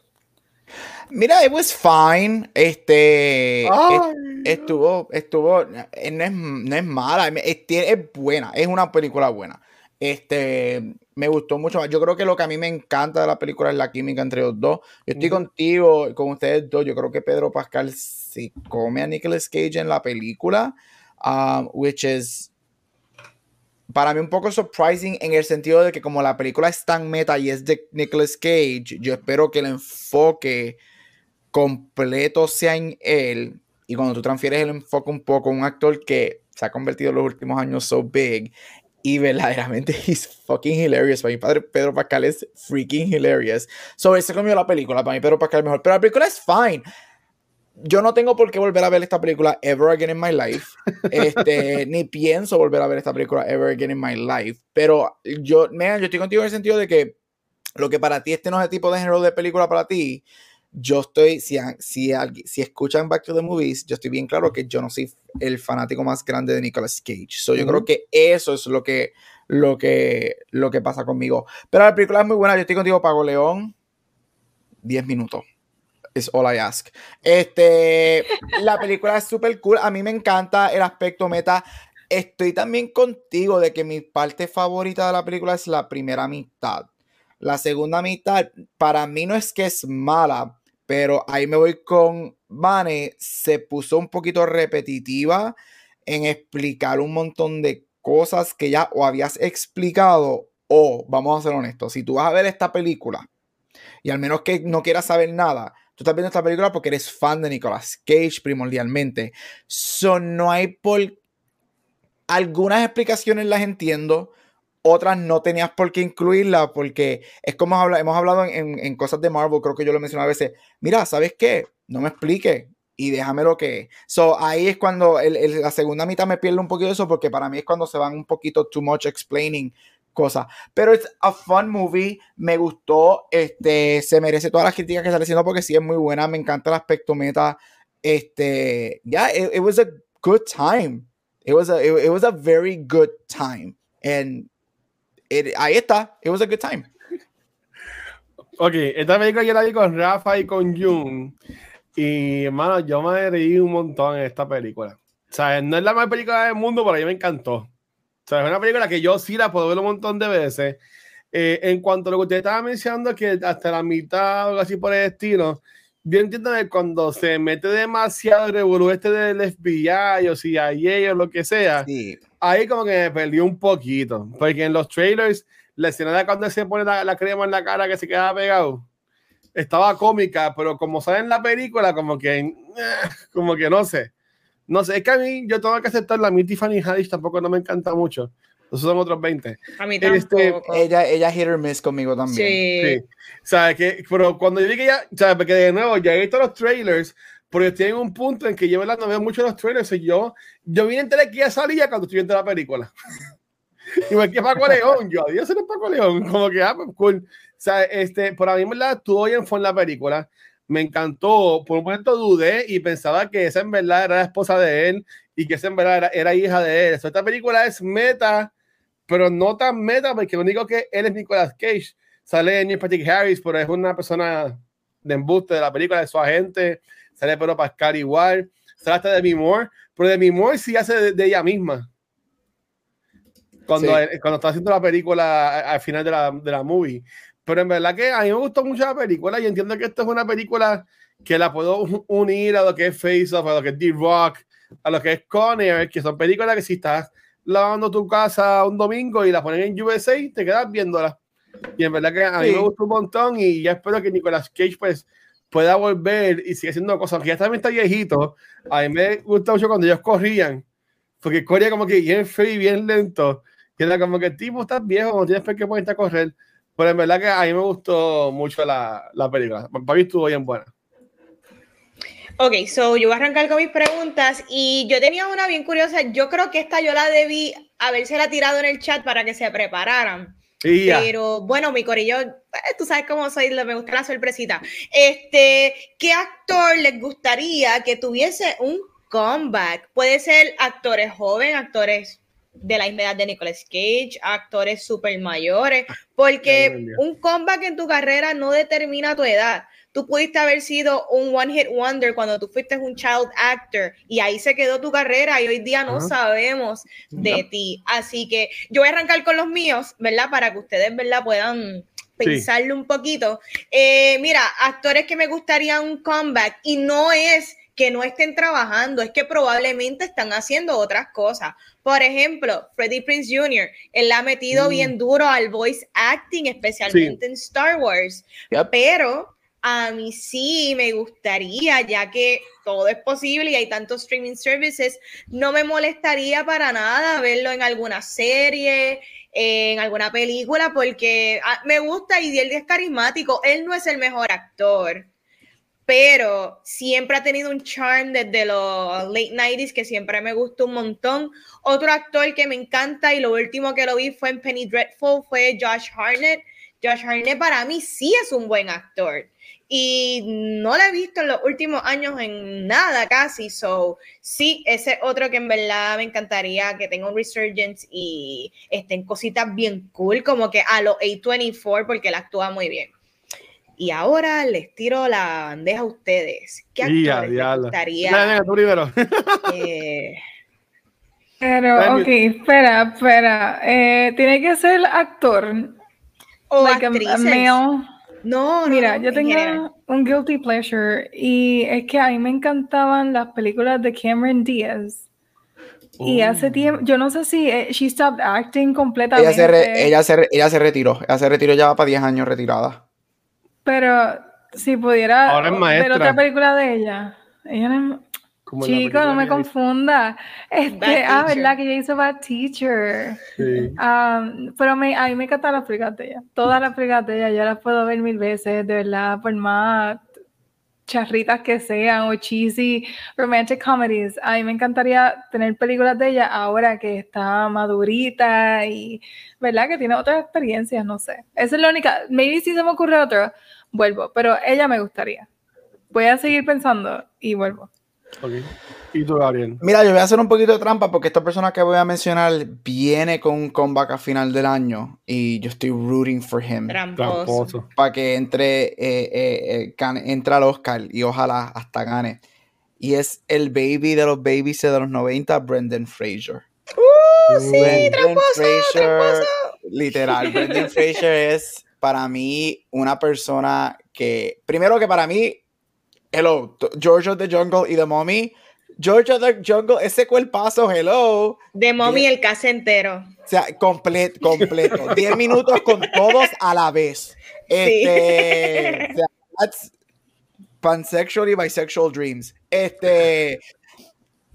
Mira, it was fine. Este Ay. estuvo, estuvo, eh, no es, no es mala, es, es buena, es una película buena. Este, me gustó mucho más. Yo creo que lo que a mí me encanta de la película es la química entre los dos. Yo estoy Ujú. contigo, con ustedes dos. Yo creo que Pedro Pascal se come a Nicolas Cage en la película, um, which is para mí un poco surprising en el sentido de que como la película es tan meta y es de Nicolas Cage, yo espero que el enfoque completo sea en él y cuando tú transfieres el enfoque un poco a un actor que se ha convertido en los últimos años so big y verdaderamente he's fucking hilarious. Para mi padre Pedro Pascal es freaking hilarious. So eso comió la película. Para mí Pedro Pascal es mejor. Pero la película es fine. Yo no tengo por qué volver a ver esta película ever again in my life. Este, ni pienso volver a ver esta película ever again in my life. Pero yo, man, yo estoy contigo en el sentido de que lo que para ti este no es el tipo de género de película para ti, yo estoy, si, si, si escuchan Back to the Movies, yo estoy bien claro que yo no soy el fanático más grande de Nicolas Cage. So, yo Ujú. creo que eso es lo que, lo que, lo que pasa conmigo. Pero la película es muy buena. Yo estoy contigo, Pago León. 10 minutos. Es all I ask. Este, la película es súper cool. A mí me encanta el aspecto meta. Estoy también contigo de que mi parte favorita de la película es la primera mitad. La segunda mitad, para mí no es que es mala, pero ahí me voy con Vane. Se puso un poquito repetitiva en explicar un montón de cosas que ya o habías explicado o, vamos a ser honestos, si tú vas a ver esta película y al menos que no quieras saber nada, tú estás viendo esta película porque eres fan de Nicolas Cage primordialmente. So, no hay por... Algunas explicaciones las entiendo, otras no tenías por qué incluirlas porque es como hemos hablado en, en- en cosas de Marvel, creo que yo lo mencioné a veces. Mira, ¿sabes qué? No me explique y déjame lo que. So, ahí es cuando el- el- la segunda mitad me pierde un poquito eso porque para mí es cuando se van un poquito too much explaining cosas. Pero es a fun movie, me gustó, este, se merece todas las críticas que está haciendo porque sí es muy buena, me encanta el aspecto meta. Este, yeah, it, it was a good time. It was a, it, it was a very good time. And it- ahí está, it was a good time. Ok, esta película yo la vi con Rafa y con Jun. Y, hermano, yo me reí un montón en esta película. O sea, no es la mejor película del mundo, pero a mí me encantó. Sea, es una película que yo sí la puedo ver un montón de veces. Eh, en cuanto a lo que usted estaba mencionando, que hasta la mitad o algo así por el estilo, yo entiendo que cuando se mete demasiado el revolú este del FBI o CIA o lo que sea, Sí. ahí como que me perdí un poquito, porque en los trailers, la escena de cuando se pone la, la crema en la cara que se queda pegado, estaba cómica, pero como sale en la película, como que, como que no sé, no sé, es que a mí yo tengo que aceptar la mi Tiffany Haddish tampoco no me encanta mucho, esos son otros 20. A mí Este. Ella, ella hit or miss conmigo también. sí. Sí. O sea, que, pero cuando yo vi que ya, o sea, porque de nuevo, ya he visto los trailers, pero estoy en un punto en que yo, ¿verdad? No veo mucho los trailers, y yo, yo vine a enterar que ya salía cuando estoy viendo la película. y me quedé Paco León, yo, adiós, eres Paco León, como que, ah, pues cool. O sea, este, por a mí, ¿verdad? Estuvo bien fue en la película, me encantó, por un momento dudé y pensaba que esa en verdad era la esposa de él y que esa en verdad era, era hija de él. So, esta película es meta, pero no tan meta, porque lo único que él es Nicolas Cage. Sale Neil Patrick Harris, pero es una persona de embuste de la película, de su agente. Sale Pedro Pascal igual. Sale hasta Demi Moore, pero Demi Moore sí hace de, de ella misma. Cuando, Sí. él- cuando está haciendo la película al final de la, de la movie. Pero en verdad que a mí me gustó mucho la película y entiendo que esto es una película que la puedo unir a lo que es Face Off, a lo que es D-Rock, a lo que es Con Air, que son películas que si estás lavando tu casa un domingo y la ponen en USA, te quedas viéndola. Y en verdad que a mí Sí. me gustó un montón y ya espero que Nicolas Cage pues pueda volver y siga haciendo cosas, aunque ya también está viejito. A mí me gusta mucho cuando ellos corrían, porque corría como que bien feo y bien lento. Que era como que tipo, estás viejo, no tienes por qué ponerte a correr. Pero en verdad que a mí me gustó mucho la, la película. Para mí estuvo bien buena. Ok, so yo voy a arrancar con mis preguntas y yo tenía una bien curiosa. Yo creo que esta yo la debí habérsela tirado en el chat para que se prepararan. Ya. Pero bueno, mi corillo, eh, tú sabes cómo soy, me gusta la sorpresita. Este, ¿qué actor les gustaría que tuviese un comeback? Puede ser actores jóvenes, actores de la misma edad de Nicolas Cage, actores super mayores, porque un comeback en tu carrera no determina tu edad. Tú pudiste haber sido un one hit wonder cuando tú fuiste un child actor y ahí se quedó tu carrera y hoy día no sabemos de ti. Así que yo voy a arrancar con los míos, ¿verdad? Para que ustedes, ¿verdad? Puedan pensarlo un poquito. Eh, mira, actores que me gustaría un comeback y no es que no estén trabajando, es que probablemente están haciendo otras cosas. Por ejemplo, Freddie Prince Jr., él ha metido mm. bien duro al voice acting, especialmente en Star Wars. Pero a mí sí me gustaría, ya que todo es posible y hay tantos streaming services, no me molestaría para nada verlo en alguna serie, en alguna película, porque ah, me gusta y él es carismático. Él no es el mejor actor, pero siempre ha tenido un charm desde los late 90s que siempre me gustó un montón. Otro actor que me encanta y lo último que lo vi fue en Penny Dreadful fue Josh Harnett. Josh Harnett para mí sí es un buen actor y no la he visto en los últimos años en nada casi, so sí, ese otro que en verdad me encantaría que tenga un resurgence y estén cositas bien cool, como que a los A24 porque él actúa muy bien. Y ahora les tiro la bandeja a ustedes. ¿Qué actores les gustaría? Eh, Pero, ok, espera, espera. Eh, tiene que ser actor. O actrices. No, Mira, yo tengo un guilty pleasure y es que a mí me encantaban las películas de Cameron Diaz. Y hace oh. tiempo, yo no sé si eh, she stopped acting completamente. Ella se, ella se, ella se retiró, ella se retiró ya va para 10 años retirada. Pero si pudiera ver otra película de ella. Ella no es, Chico, no me confunda. Este, ah, ¿verdad? Que ella hizo Bad Teacher. Sí. Um, pero me, a mí me encanta la películas de ella. Todas las películas de ella, yo las puedo ver mil veces, de verdad, por más charritas que sean o cheesy romantic comedies. A mí me encantaría tener películas de ella ahora que está madurita y, ¿verdad? Que tiene otras experiencias, no sé. Esa es la única. Maybe si se me ocurre otro, vuelvo, pero ella me gustaría. Voy a seguir pensando y vuelvo. ¿Y tú, Gabriel? Mira, yo voy a hacer un poquito de trampa porque esta persona que voy a mencionar viene con un comeback a final del año y yo estoy rooting for him. Tramposo. Para que entre, eh, eh, eh entre al Oscar y ojalá hasta gane. Y es el baby de los babies de los 90, Brendan Fraser. ¡Uh, sí! Tramposo, tramposo. Literal, Brendan Fraser es para mí una persona que, primero que para mí, hello, George of the Jungle y The Mommy. George of the Jungle, ese cuerpazo, hello. The Mommy, el caso entero. O sea, completo, completo. 10 minutos con todos a la vez. Este, sí. o sea, that's pansexual y bisexual dreams. Este,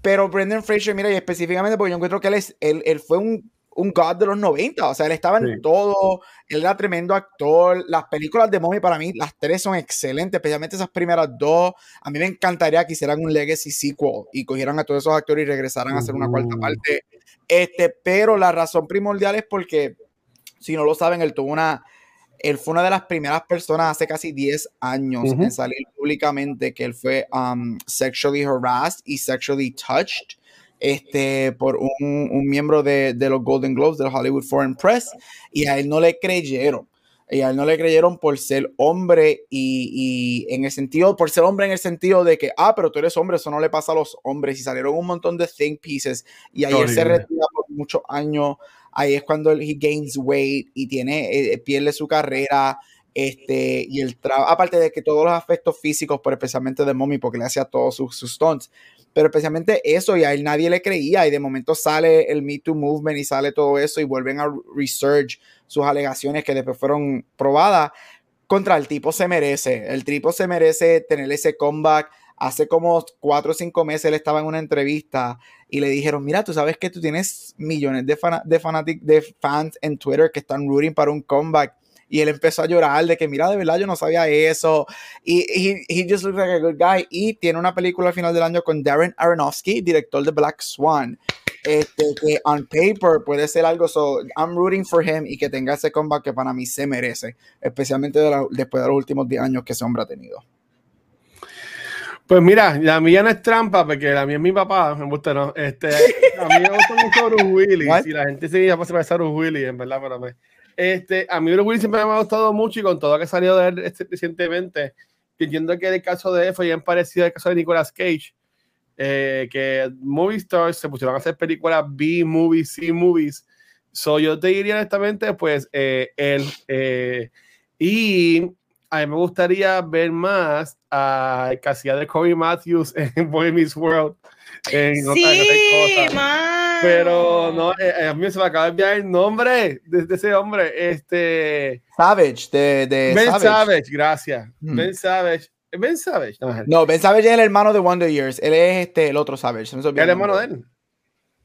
pero Brendan Fraser, mira, y específicamente porque yo encuentro que él, es, él, él fue un un god de los 90, o sea, él estaba en todo, él era tremendo actor, las películas de Mommy para mí, las tres son excelentes, especialmente esas primeras dos, a mí me encantaría que hicieran un legacy sequel y cogieran a todos esos actores y regresaran a hacer una cuarta parte, este, pero la razón primordial es porque, si no lo saben, él tuvo una, él fue una de las primeras personas hace casi 10 años en salir públicamente que él fue um, sexually harassed y sexually touched este, por un, un miembro de, de, los Golden Globes del Hollywood Foreign Press y a él no le creyeron. Y a él no le creyeron por ser hombre y, y, en el sentido, por ser hombre en el sentido de que, ah, pero tú eres hombre, eso no le pasa a los hombres. Y salieron un montón de think pieces y ahí él se retira por muchos años. Ahí es cuando él gains weight y tiene, eh, pierde su carrera. Este, y el trabajo, aparte de que todos los aspectos físicos, pero especialmente de Mommy, porque le hacía todos sus, sus stunts, pero especialmente eso, y a él nadie le creía, y de momento sale el Me Too Movement y sale todo eso, y vuelven a research sus alegaciones que después fueron probadas. Contra el tipo se merece, el tipo se merece tener ese comeback. Hace como cuatro o cinco meses él estaba en una entrevista y le dijeron, mira, tú sabes que tú tienes millones de, de, de fans en Twitter que están rooting para un comeback y él empezó a llorar de que, mira, de verdad yo no sabía eso. Y he, he just looks like a good guy. Y tiene una película al final del año con Darren Aronofsky, director de Black Swan. Este, que on paper puede ser algo, so I'm rooting for him y que tenga ese comeback que para mí se merece, especialmente después de los últimos 10 años que ese hombre ha tenido. Pues mira, la mía no es trampa porque la mía es mi papá, me gusta, no. Este, a mí me gusta mucho Bruce Willis y la gente se parece a Bruce Willis, en verdad, pero me- este, a mí Bruce Willis siempre me ha gustado mucho y con todo lo que salió de él este, recientemente, entiendo que el caso de él fue bien parecido al caso de Nicolas Cage, eh, que movie stars se pusieron a hacer películas B movies, C movies. So yo te diría honestamente, pues eh, él eh, y a mí me gustaría ver más a casi de Corey Matthews en Boy Meets World. en Sí, otra cosa. Pero no, eh, a mí se me acaba de enviar el nombre de, de ese hombre. Este Savage, de, de Ben Savage. Savage, gracias. Mm. Ben Savage. Ben Savage. No, No, Ben Savage es el hermano de Wonder Years. Él es este, el otro Savage. se me olvidó el hermano de él.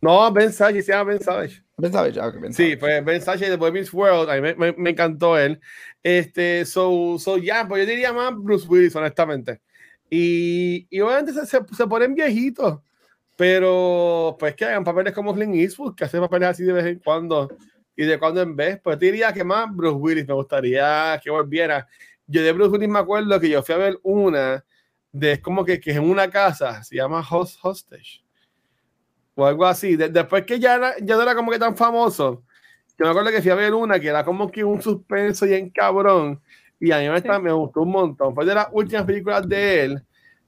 No, Ben Savage, se llama Ben Savage. Ben Savage, ah, Ben Sí, pues Ben Savage de Boy Meets World, a mí me, me- me encantó él. Este, so, so ya, pues yo diría más Bruce Willis, honestamente. Y, y obviamente se, se, se ponen viejitos, pero pues que hagan papeles como Clint Eastwood, que hace papeles así de vez en cuando y de cuando en vez. Pues te diría que más Bruce Willis me gustaría que volviera. Yo de Bruce Willis me acuerdo que yo fui a ver una de es como que, que es en una casa, se llama Host Hostage o algo así. De- después que ya, era- ya no era como que tan famoso, yo me acuerdo que fui a ver una que era como que un suspenso y en cabrón. Y a mí me, está- me gustó un montón. Fue de las últimas películas de él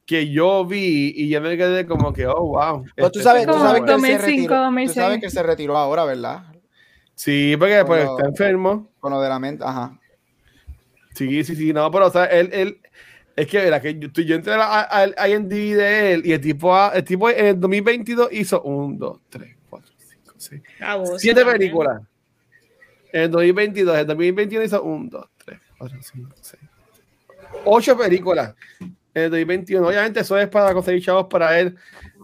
que yo vi y yo me quedé como que, oh, wow. Pues tú este sabes, tú sabes que él se 2005, retiró. Tú 2006. sabes que se retiró ahora, ¿verdad? Sí, porque pues Como- está enfermo. Con lo de la mente, ajá. Sí, sí, sí, no, pero o sea, él, él es que era que yo, yo entré a- a- al IMDb de él y el tipo, ha- el tipo en el 2022 hizo un, dos, tres, cuatro, cinco, seis, Abuso siete también. películas. En el 2022, en el 2021 hizo un, dos, tres, cuatro, cinco, seis, ocho películas. En el 2021, obviamente eso es para conseguir chavos para él,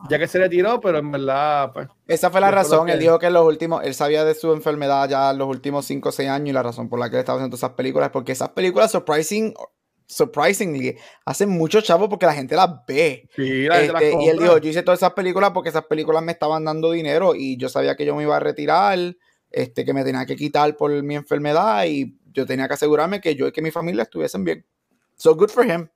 ya que se retiró, pero en verdad, pues, Esa fue la razón. que- Él dijo que en los últimos, él sabía de su enfermedad ya en los últimos 5 o 6 años y la razón por la que él estaba haciendo esas películas es porque esas películas, surprising, surprisingly, hacen mucho chavo porque la gente las ve. sí, la gente las Este, y él dijo, yo hice todas esas películas porque esas películas me estaban dando dinero y yo sabía que yo me iba a retirar, este, que me tenía que quitar por mi enfermedad y yo tenía que asegurarme que yo y que mi familia estuviesen bien. So good for him.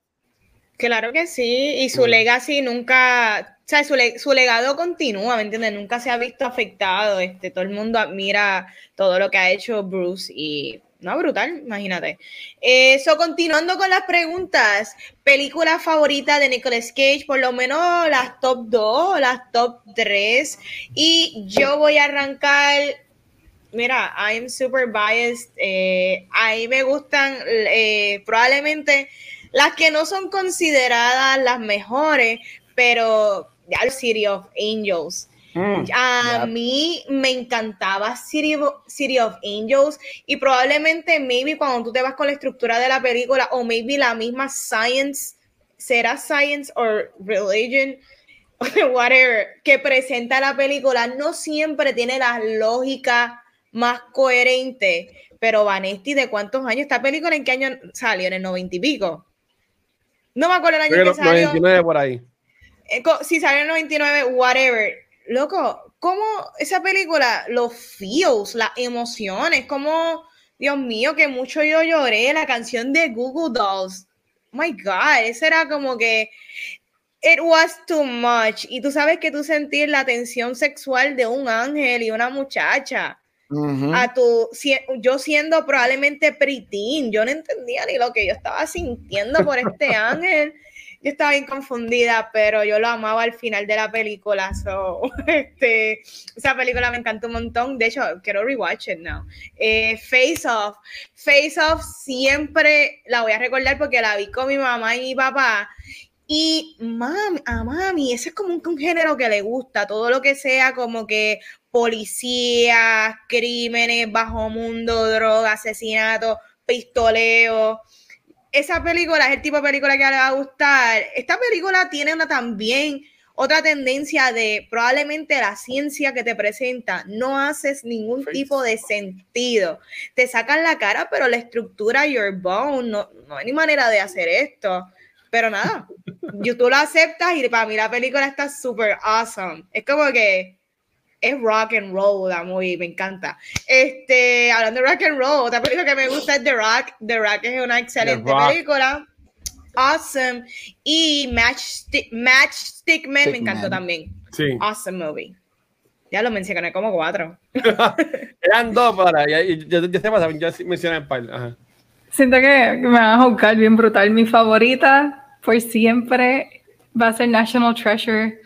Claro que sí, y su legacy nunca, o sea, su, le- su legado continúa, ¿me entiendes? Nunca se ha visto afectado, este, todo el mundo admira todo lo que ha hecho Bruce y, no, brutal, imagínate. Eso, continuando con las preguntas, película favorita de Nicolas Cage, por lo menos las top 2, las top 3, y yo voy a arrancar Mira, I'm super biased. Eh, a mí me gustan eh, probablemente las que no son consideradas las mejores, pero ya City of Angels. Mm. A mí me encantaba City of, City of Angels y probablemente maybe cuando tú te vas con la estructura de la película o maybe la misma science, será science or religion, whatever, que presenta la película, no siempre tiene la lógica más coherente. Pero Vanesti, ¿de cuántos años? ¿Esta película en qué año salió? ¿En el noventa y pico? No me acuerdo el año que salió. 99 por ahí. Eh, si salió en el 99, whatever. Loco, ¿cómo esa película, los feels, las emociones, como, Dios mío, que mucho yo lloré, la canción de Google Dolls. Oh my God, ese era como que, it was too much. Y tú sabes que tú sentir la tensión sexual de un ángel y una muchacha. Ujú. A tu, si- yo siendo probablemente preteen, yo no entendía ni lo que yo estaba sintiendo por este ángel. Yo estaba bien confundida, pero yo lo amaba al final de la película. So, este, esa película me encantó un montón. De hecho, quiero rewatch it now. Eh, Face Off. Face Off siempre la voy a recordar porque la vi con mi mamá y mi papá. Y mami, a mami, ese es como un, un género que le gusta, todo lo que sea como que policías, crímenes, bajo mundo, droga, asesinato, pistoleo. Esa película es el tipo de película que le va a gustar. Esta película tiene una también otra tendencia de probablemente la ciencia que te presenta no haces ningún tipo de sentido. Te sacan la cara, pero la estructura your bone no, no hay ni manera de hacer esto. Pero nada, tú lo aceptas y para mí la película está súper awesome. Es como que es rock and roll la movie, me encanta. Este, hablando de rock and roll, otra película que me gusta es The Rock. The Rock es una excelente película. awesome. Y Matchstick, Matchstick Man me Stick encantó Man. también. Sí. Awesome movie. Ya lo mencioné como cuatro. Eran dos para. Ya, ya, ya, ya se pasaron, ya mencioné el par. Ajá. Siento que me van a juzgar bien brutal. Mi favorita por siempre va a ser National Treasure.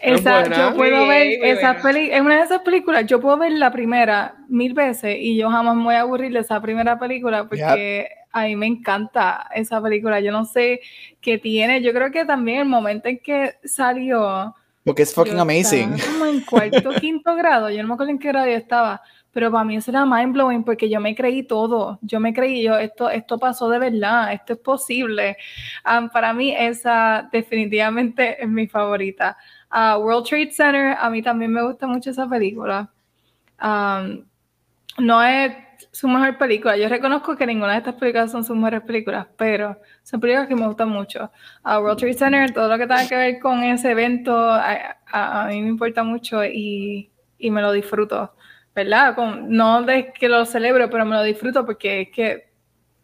Es Esa, yo puedo Muy ver bien, esa peli, es una de esas películas, yo puedo ver la primera mil veces y yo jamás me voy a aburrir de esa primera película porque a mí me encanta esa película. Yo no sé qué tiene. Yo creo que también el momento en que salió, Porque es fucking amazing. como en cuarto, quinto grado, yo no me acuerdo en qué grado yo estaba, pero para mí eso era mind blowing porque yo me creí todo, yo me creí, yo, esto, esto pasó de verdad, esto es posible. Um, para mí esa definitivamente es mi favorita. Ah, World Trade Center, a mí también me gusta mucho esa película. Um, no es su mejor película. Yo reconozco que ninguna de estas películas son sus mejores películas, pero son películas que me gustan mucho. A World Trade Center, todo lo que tenga que ver con ese evento, a, a- a mí me importa mucho y, y me lo disfruto, ¿verdad? Con- no de que lo celebro, pero me lo disfruto porque es que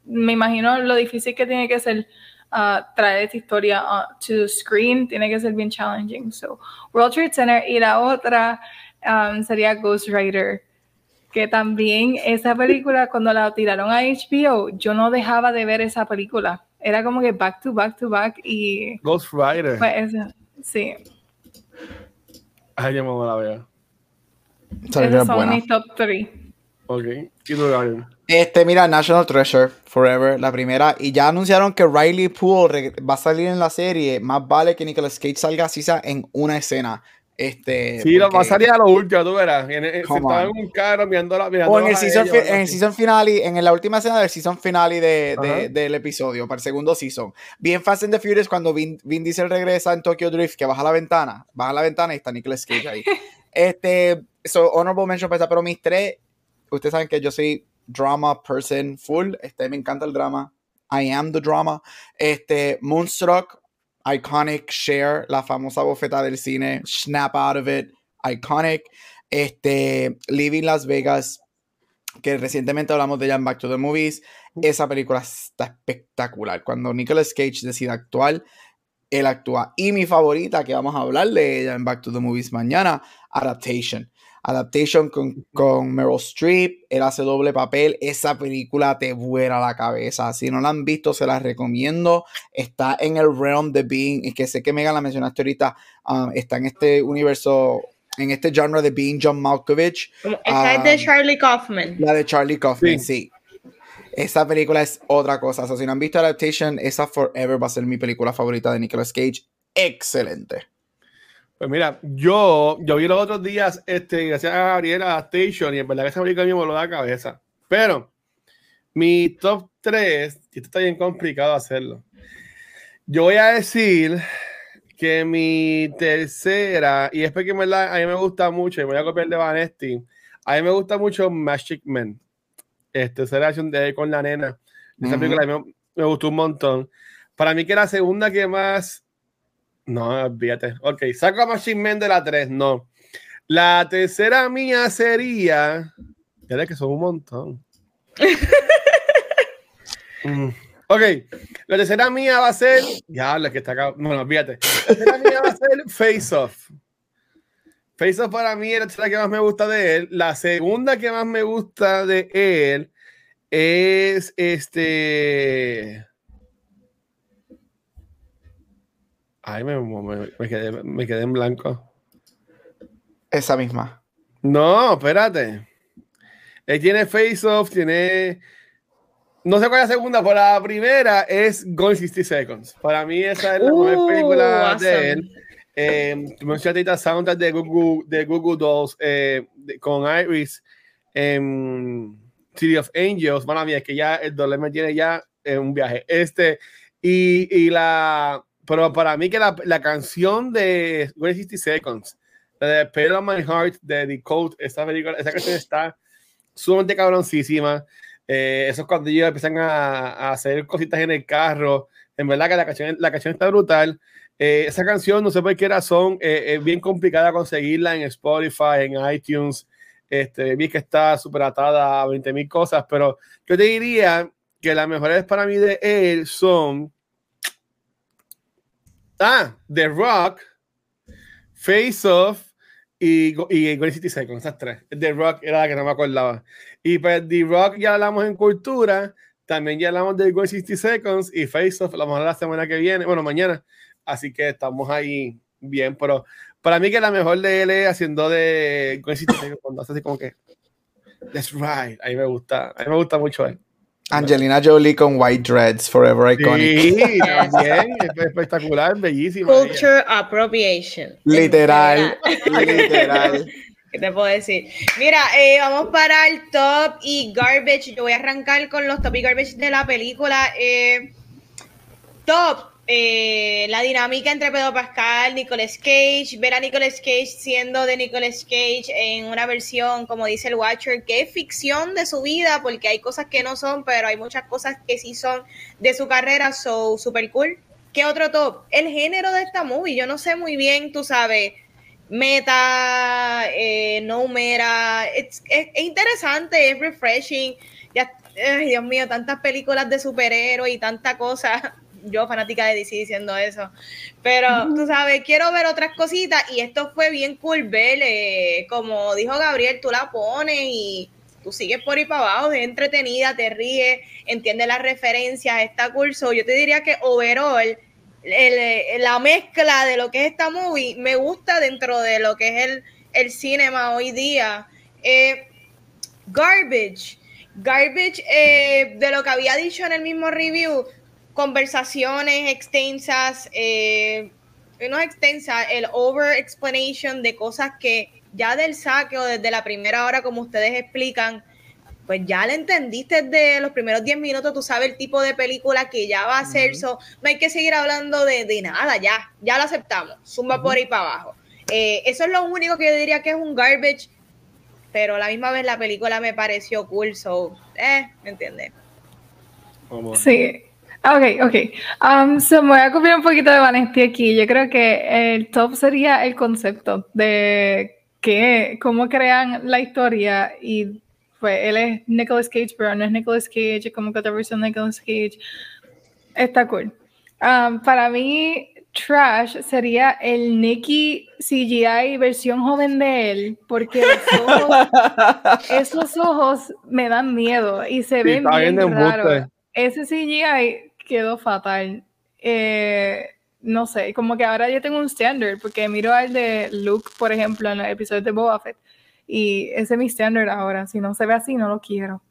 me imagino lo difícil que tiene que ser traer esta historia ah, to screen, tiene que ser bien challenging. So, World Trade Center y la otra um, sería Ghost Rider que también esa película cuando la tiraron a HBO, yo no dejaba de ver esa película. Era como que back to back to back y Ghost Rider. pues sí, Ay, yo me la veo. Esa película esos es son buena. mis top 3. Ok. ¿Y tú, Gabriel? Este, mira, National Treasure, Forever, la primera. Y ya anunciaron que Riley Poole va a salir en la serie. Más vale que Nicolas Cage salga así sea en una escena. Este, Sí, lo porque- va a salir a lo último, tú verás. En, sentado en un carro mirando la mirando O en el season, ellos, en el season finale, en la última escena del season finale de, de- del episodio, para el segundo season. Bien Fast and the Furious cuando Vin, Vin Diesel regresa en Tokyo Drift, que baja la ventana, baja la ventana y está Nicolas Cage ahí. este, so, honorable mention para pero mis tres, ustedes saben que yo soy drama person full, este, me encanta el drama. I am the drama. Este, Moonstruck, iconic, share, la famosa bofeta del cine, snap out of it, iconic. Este, Living Las Vegas, que recientemente hablamos de ella en Back to the Movies. Esa película está espectacular. Cuando Nicolas Cage decide actuar, él actúa. Y mi favorita, que vamos a hablar de ella en Back to the Movies mañana, Adaptation. Adaptation con, con Meryl Streep, él hace doble papel. Esa película te vuela la cabeza. Si no la han visto, se la recomiendo. Está en el realm de being, y que sé que Megan la mencionaste ahorita, um, está en este universo, en este genre de being John Malkovich. Esta es de Ah, Charlie Kaufman. La de Charlie Kaufman, Sí. sí. Esa película es otra cosa. O sea, si no han visto Adaptation, esa Forever va a ser mi película favorita de Nicolas Cage. Excelente. Pues mira, yo, yo vi los otros días, este, gracias a Gabriela Station, y en verdad que esa película me voló la cabeza. Pero, mi top 3, y esto está bien complicado hacerlo. Yo voy a decir que mi tercera, y es porque en verdad a mí me gusta mucho, y voy a copiar de Vanesti, a mí me gusta mucho Magic Man. Este, esa relación de con la nena. Esa Ujú. película a mí me, me gustó un montón. Para mí que la segunda que más no, olvídate. Ok, saco a Machine Man de la 3, no. La tercera mía sería. Ya ves que son un montón. Mm, Ok, la tercera mía va a ser. Ya, la que está acá. Bueno, olvídate. La tercera mía va a ser Face Off. Face Off para mí es la tercera que más me gusta de él. La segunda que más me gusta de él es este. Ay, me, me- me quedé, me quedé en blanco. Esa misma. No, espérate. Él tiene Face Off, tiene. No sé cuál es la segunda, pero la primera es Gone 60 Seconds. Para mí, esa es la mejor Uh, película awesome. de él. Eh, tú mencionaste ahorita soundtrack de Google, de Google Dolls eh, de- con Iris en City of Angels. Mala mía, es que ya el dolor me tiene ya en un viaje. Este, y, y la. Pero para mí, que la, la canción de Gone 60 Seconds, la de on My Heart de The Code, esa película, esa canción está sumamente cabroncísima. Eh, eso es cuando ellos empiezan a, a hacer cositas en el carro. En verdad que la canción, la canción está brutal. Eh, esa canción, no sé por qué razón, eh, es bien complicada conseguirla en Spotify, en iTunes. Este, vi que está súper atada a 20 mil cosas, pero yo te diría que las mejores para mí de él son Ah, The Rock, Face Off y, y Golden City Seconds, esas tres. The Rock era la que no me acordaba. Y pues The Rock ya hablamos en cultura, también ya hablamos de Golden 60 Seconds y Face Off, a lo mejor la semana que viene, bueno, mañana. Así que estamos ahí bien, pero para mí que la mejor de él es haciendo de Golden 60 Seconds, cuando hace así como que That's right, a mí me gusta, a mí me gusta mucho él. Angelina Jolie con White Dreads, Forever Iconic. Sí, también, espectacular, bellísima. Culture appropriation. Literal, literal. ¿Qué te puedo decir? Mira, eh, vamos para el top y garbage. Yo voy a arrancar con los top y garbage de la película. Eh, top, eh, la dinámica entre Pedro Pascal, Nicolas Cage, ver a Nicolas Cage siendo de Nicolas Cage en una versión, como dice el Watcher, que es ficción de su vida, porque hay cosas que no son, pero hay muchas cosas que sí son de su carrera, so super cool. ¿Qué otro top? El género de esta movie, yo no sé muy bien, tú sabes, meta, eh, no meta, es, es, es interesante, es refreshing. Ya, ay, Dios mío, tantas películas de superhéroes y tanta cosa yo fanática de DC diciendo eso. Pero tú sabes, quiero ver otras cositas y esto fue bien cool ver, eh, como dijo Gabriel, tú la pones y tú sigues por ahí para abajo, es entretenida, te ríes, entiendes las referencias, está cool. So, yo te diría que overall, el, la mezcla de lo que es esta movie me gusta dentro de lo que es el, el cinema hoy día. Eh, garbage. Garbage, eh, de lo que había dicho en el mismo review, conversaciones extensas, eh, no extensas, el over explanation de cosas que ya del saque o desde la primera hora, como ustedes explican, pues ya le entendiste desde los primeros 10 minutos, tú sabes el tipo de película que ya va a ser, uh -huh. so, no hay que seguir hablando de, de, nada, ya, ya lo aceptamos, zumba uh -huh. por ahí para abajo. Eh, eso es lo único que yo diría que es un garbage, pero a la misma vez la película me pareció cool, so, eh, ¿me entiendes? Sí, Ok, ok. Um, so me voy a copiar un poquito de Vanesti aquí. Yo creo que el top sería el concepto de que, cómo crean la historia y pues él es Nicolas Cage, pero no es Nicolas Cage, es como que otra versión de Nicolas Cage. Está cool. Um, para mí, Trash sería el Nicky CGI versión joven de él, porque los ojos, esos ojos me dan miedo y se sí, ven bien, bien raro. Ese CGI quedó fatal. Eh, no sé, como que ahora yo tengo un standard, porque miro al de Luke, por ejemplo, en el episodio de Boba Fett, y ese es mi standard ahora. Si no se ve así, no lo quiero.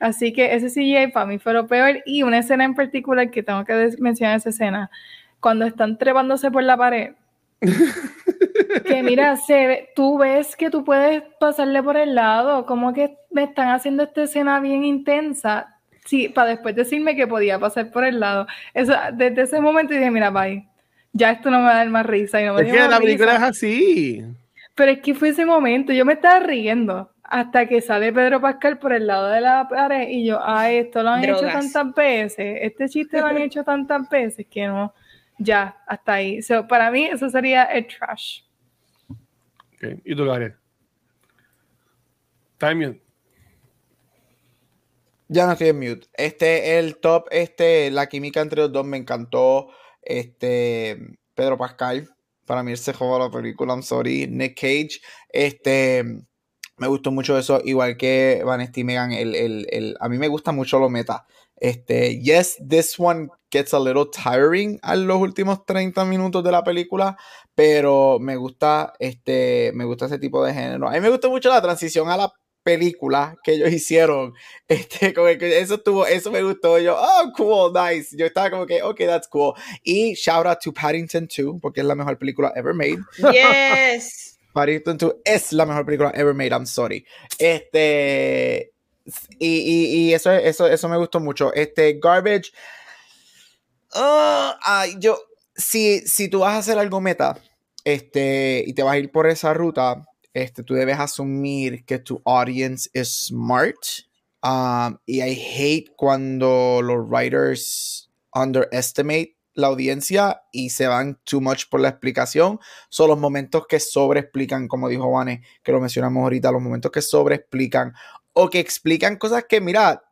Así que ese CGI para mí fue lo peor. Y una escena en particular que tengo que mencionar esa escena, cuando están trepándose por la pared. que mira, se ve, tú ves que tú puedes pasarle por el lado, como que me están haciendo esta escena bien intensa, sí, para después decirme que podía pasar por el lado. Eso, desde ese momento dije, mira, bye, ya esto no me va a dar más risa. Y no me es que la película risa. es así. Pero es que fue ese momento, yo me estaba riendo hasta que sale Pedro Pascal por el lado de la pared y yo, ay, esto lo han Drogas. hecho tantas veces, este chiste lo han hecho tantas veces que no, ya, hasta ahí. So, para mí eso sería el trash. Okay. ¿Y tú, Gabriel? Time ya no estoy en mute. Este, el top, este, la química entre los dos me encantó. Este, Pedro Pascal, para mí se jugó la película, I'm sorry. Nick Cage, este, me gustó mucho eso, igual que Vanessa y Megan, el, el, el, a mí me gusta mucho lo meta. Este, yes, this one gets a little tiring a los últimos 30 minutos de la película, pero me gusta, este, me gusta ese tipo de género. A mí me gusta mucho la transición a la película que ellos hicieron. Este, como que eso estuvo, eso me gustó. Yo, oh, cool, nice. Yo estaba como que, ok, that's cool. Y shout out to Paddington 2, porque es la mejor película ever made. Yes. Paddington 2 es la mejor película ever made, I'm sorry. Este, y, y, y eso, eso, eso me gustó mucho. Este, Garbage. Uh, uh, yo, si, si tú vas a hacer algo meta, este, y te vas a ir por esa ruta, este, tú debes asumir que tu audience es smart. Um, y I hate cuando los writers underestimate la audiencia y se van too much por la explicación. Son los momentos que sobreexplican, como dijo Vane, que lo mencionamos ahorita, los momentos que sobreexplican o que explican cosas que, mira,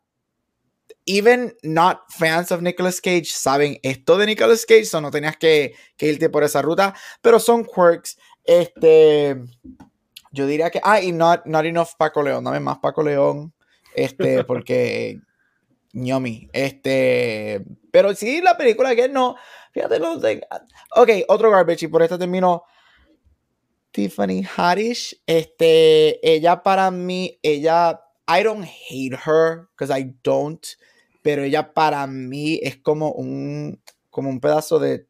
even not fans of Nicolas Cage saben esto de Nicolas Cage, so no tenías que, que irte por esa ruta, pero son quirks. Este, yo diría que, ah, y not, not enough Paco León, dame más Paco León, este, porque ñomi, este, pero sí, la película que no, fíjate, no sé. Ok, otro garbage, y por esto termino. Tiffany Haddish, este, ella para mí, ella, I don't hate her, because I don't, pero ella para mí es como un, como un pedazo de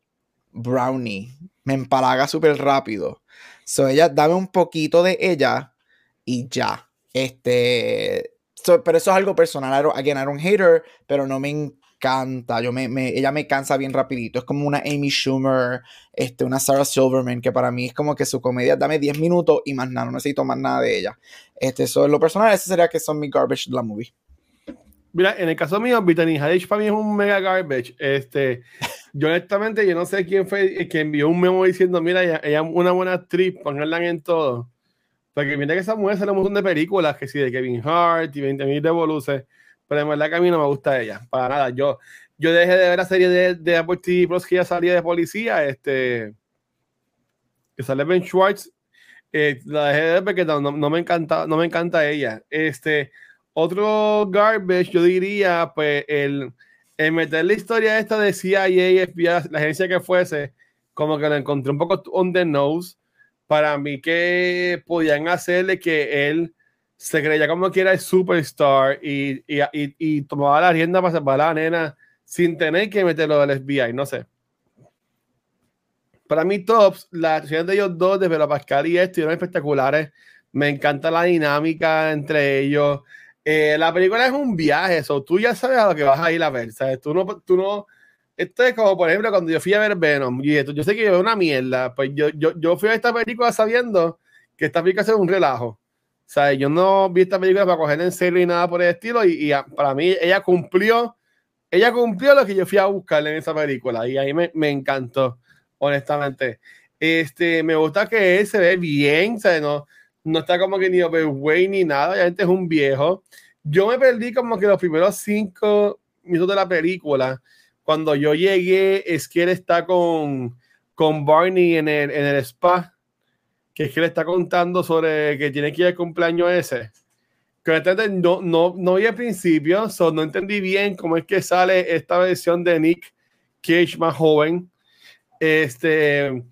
brownie, me empalaga súper rápido. So ella, dame un poquito de ella y ya. Este, so, pero eso es algo personal. Again, I don't hate pero no me encanta. Yo me, ella me cansa bien rapidito. Es como una Amy Schumer, este, una Sarah Silverman, que para mí es como que su comedia, dame 10 minutos y más nada, no necesito más nada de ella. Este, eso es lo personal, ese sería que son mis garbage de la movie. Mira, en el caso mío, Brittany Haddish para mí es un mega garbage. Este, yo honestamente, yo no sé quién fue el que envió un memo diciendo, mira, ella, ella una buena actriz, ponganla en todo. Porque mira que esa mujer sale un montón de películas, que sí, de Kevin Hart y 20.000 de Voluce, pero en verdad que a mí no me gusta ella, para nada. Yo, yo dejé de ver la serie de, de Apple TV Plus que ya salía de policía, este, que sale Ben Schwartz, eh, la dejé de ver porque no, no, no me encanta, no me encanta ella. Este, otro garbage, yo diría, pues, el, meter la historia esta de CIA, FBI, la agencia que fuese, como que lo encontré un poco on the nose. Para mí que podían hacerle que él se creía como que era el superstar y, y, y, y tomaba la rienda para salvar a la nena sin tener que meterlo del FBI, no sé. Para mí, tops, la acción de ellos dos, de Vero Pascal y esto, eran espectaculares. Me encanta la dinámica entre ellos. Eh, la película es un viaje, eso tú ya sabes a lo que vas a ir a ver, ¿sabes? Tú no, tú no, esto es como, por ejemplo, cuando yo fui a ver Venom, y esto, yo sé que es una mierda, pues yo, yo, yo fui a esta película sabiendo que esta película es un relajo, ¿sabes? Yo no vi esta película para coger en serio y nada por el estilo, y, y a- para mí ella cumplió, ella cumplió lo que yo fui a buscarle en esa película, y ahí me, me encantó, honestamente. Este, me gusta que él se ve bien, ¿sabes? No, no está como que ni overweight ni nada, ya es un viejo. Yo me perdí como que los primeros cinco minutos de la película. Cuando yo llegué, es que él está con, con Barney en el, en el spa, que es que le está contando sobre que tiene que ir al cumpleaños ese. Que no, no, no vi al principio, so no entendí bien cómo es que sale esta versión de Nick Cage más joven. Este,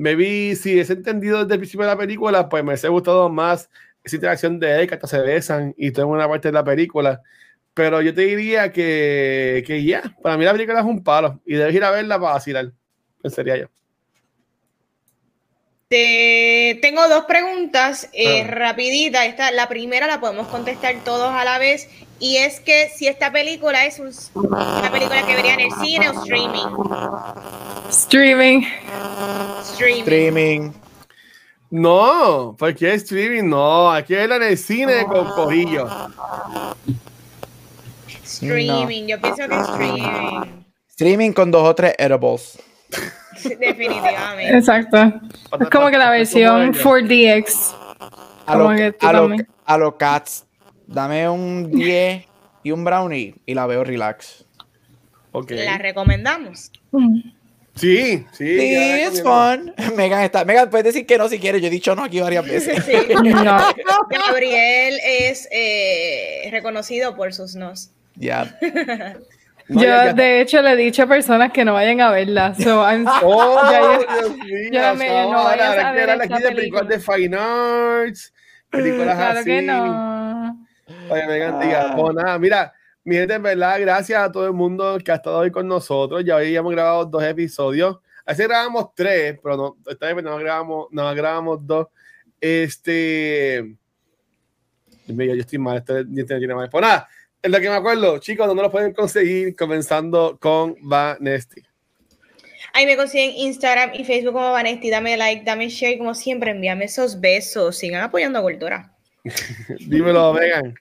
me vi, si es entendido desde el principio de la película, pues me hubiese gustado más esa interacción de él, que hasta se besan y todo en una parte de la película. Pero yo te diría que, que ya, para mí la película es un palo y debes ir a verla para vacilar. Pensaría yo. Te- tengo dos preguntas eh, Ah. rapiditas. Esta, la primera la podemos contestar todos a la vez. Y es que si esta película es un- una película que vería en el cine o streaming. Streaming. Streaming. Streaming. No, porque es streaming, no. Hay que verla en el cine con cojillo. Streaming. Yo pienso que streaming. Streaming con dos o tres edibles. Definitivamente. Exacto. Es como que la versión 4DX. A lo, Como que tú a, lo, a lo cats, dame un 10 y un brownie y la veo relax. Ok. La recomendamos. Sí, sí. Sí, it's fun. Megan está. Megan, puedes decir que no si quieres. Yo he dicho no aquí varias veces. Sí. No. Gabriel es eh, reconocido por sus nos. Ya. No, Yo, de hecho, le he dicho a personas que no vayan a verla. So, I'm- Oh, Ya, no vayas ahora a hay que ver hablar esta aquí de películas de Fine Arts, películas claro así. que no. Oye, Megan, diga, pues nada, mira, mi gente, en verdad, gracias a todo el mundo que ha estado hoy con nosotros. Ya hoy hemos grabado dos episodios. A veces grabamos tres, pero no, esta vez no grabamos, no grabamos dos. Este. Yo estoy mal, este no tiene mal. Pues nada, en lo que me acuerdo, chicos, ¿dónde lo pueden conseguir? Comenzando con Vanesti. Ahí me consiguen Instagram y Facebook como Vanesti. Dame like, dame share. y Como siempre, envíame esos besos. Sigan apoyando a Cultura. Dímelo, Megan.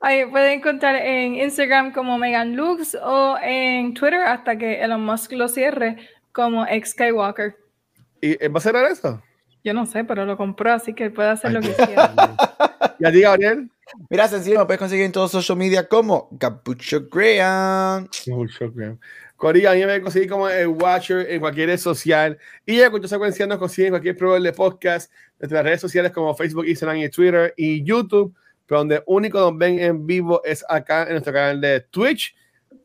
Ahí pueden encontrar en Instagram como Megan Lux o en Twitter hasta que Elon Musk lo cierre como ex Skywalker. ¿Y eh, va a cerrar eso? Yo no sé, pero lo compró, así que puede hacer lo que quiera. ¿Y a ti, Gabriel? Mira, sencillo, me puedes conseguir en todos los social media como Capucho Graham. Mucho, creo. Corilla, a mí me conseguí como el Watcher en cualquier red social. Y ya con secuencia nos consiguen en cualquier programa de podcast, desde las redes sociales como Facebook, Instagram y Twitter y YouTube. Pero donde único nos ven en vivo es acá en nuestro canal de Twitch,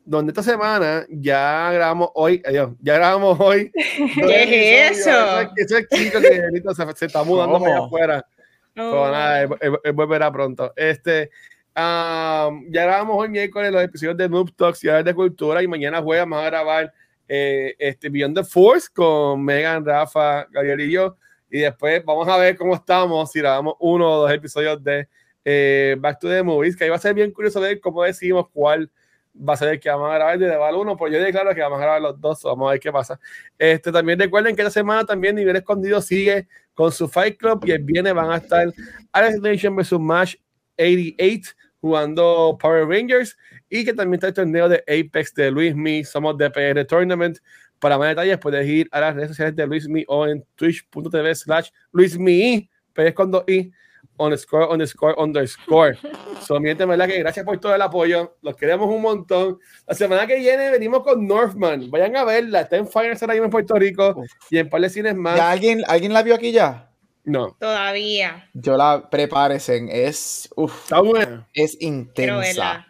donde esta semana ya grabamos hoy, adiós, ya grabamos hoy. ¿Qué es episodios. eso? Ese es Kiko que ahorita se, se está mudando para allá ¿Cómo? afuera. Pero Oh. nada, él, él- él volverá pronto. Este, am, ya grabamos hoy miércoles los episodios de Noob Talks y Hablar de Cultura y mañana jueves vamos a grabar eh, este Beyond the Force con Megan, Rafa, Gabriel y yo. Y después vamos a ver cómo estamos si grabamos uno o dos episodios de eh, Back to the Movies, que ahí va a ser bien curioso ver cómo decidimos cuál va a ser el que vamos a grabar de Deval 1, pues yo declaro que vamos a grabar los dos, vamos a ver qué pasa. Este, también recuerden que esta semana también Nivel Escondido sigue con su Fight Club y el viernes van a estar Alex Nation vs Match 88 jugando Power Rangers y que también está el torneo de Apex de Luis Me, somos de PR Tournament. Para más detalles puedes ir a las redes sociales de Luis Me o en twitch.tv slash Luis Me, pero es con dos i, underscore, underscore, underscore. So, verdad que gracias por todo el apoyo, los queremos un montón. La semana que viene venimos con Northman, vayan a verla, está en Finance ahora en Puerto Rico Uf. y en par de cines más. ¿Ya alguien, ¿Alguien la vio aquí ya? No, Todavía. Yo la prepárense, es, uf, está buena. es intensa.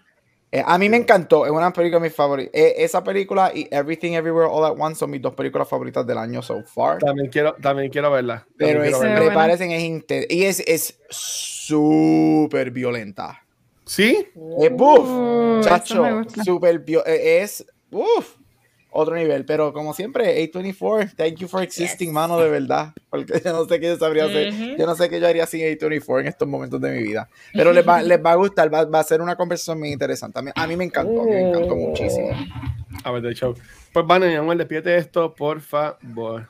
Eh, a mí me encantó, es una película de mis favoritas. Eh, esa película y Everything Everywhere All at Once son mis dos películas favoritas del año so far. También quiero, también quiero verla. También Pero quiero es, verla. prepárense, es intensa. Y es, es súper violenta. ¿Sí? Es buff, Uh, chacho, súper vio- eh, es uff, otro nivel. Pero como siempre, A24, thank you for existing, Yes. mano, de verdad. Porque yo no sé qué yo sabría hacer. Ujú. Yo no sé qué yo haría sin A24 en estos momentos de mi vida. Pero les va, les va a gustar, va, va a ser una conversación muy interesante. A mí, a mí me encantó, me encantó muchísimo. A ver, de show. Pues, Vane, mi amor, despídete esto, por favor.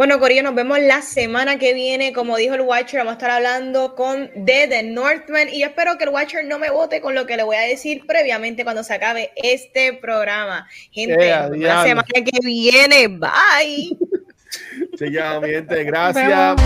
Bueno, Corillo, nos vemos la semana que viene. Como dijo el Watcher, vamos a estar hablando con The, The Northman. Y yo espero que el Watcher no me vote con lo que le voy a decir previamente cuando se acabe este programa. Gente, vemos la semana que viene. Bye. Ya, mi gente, gracias.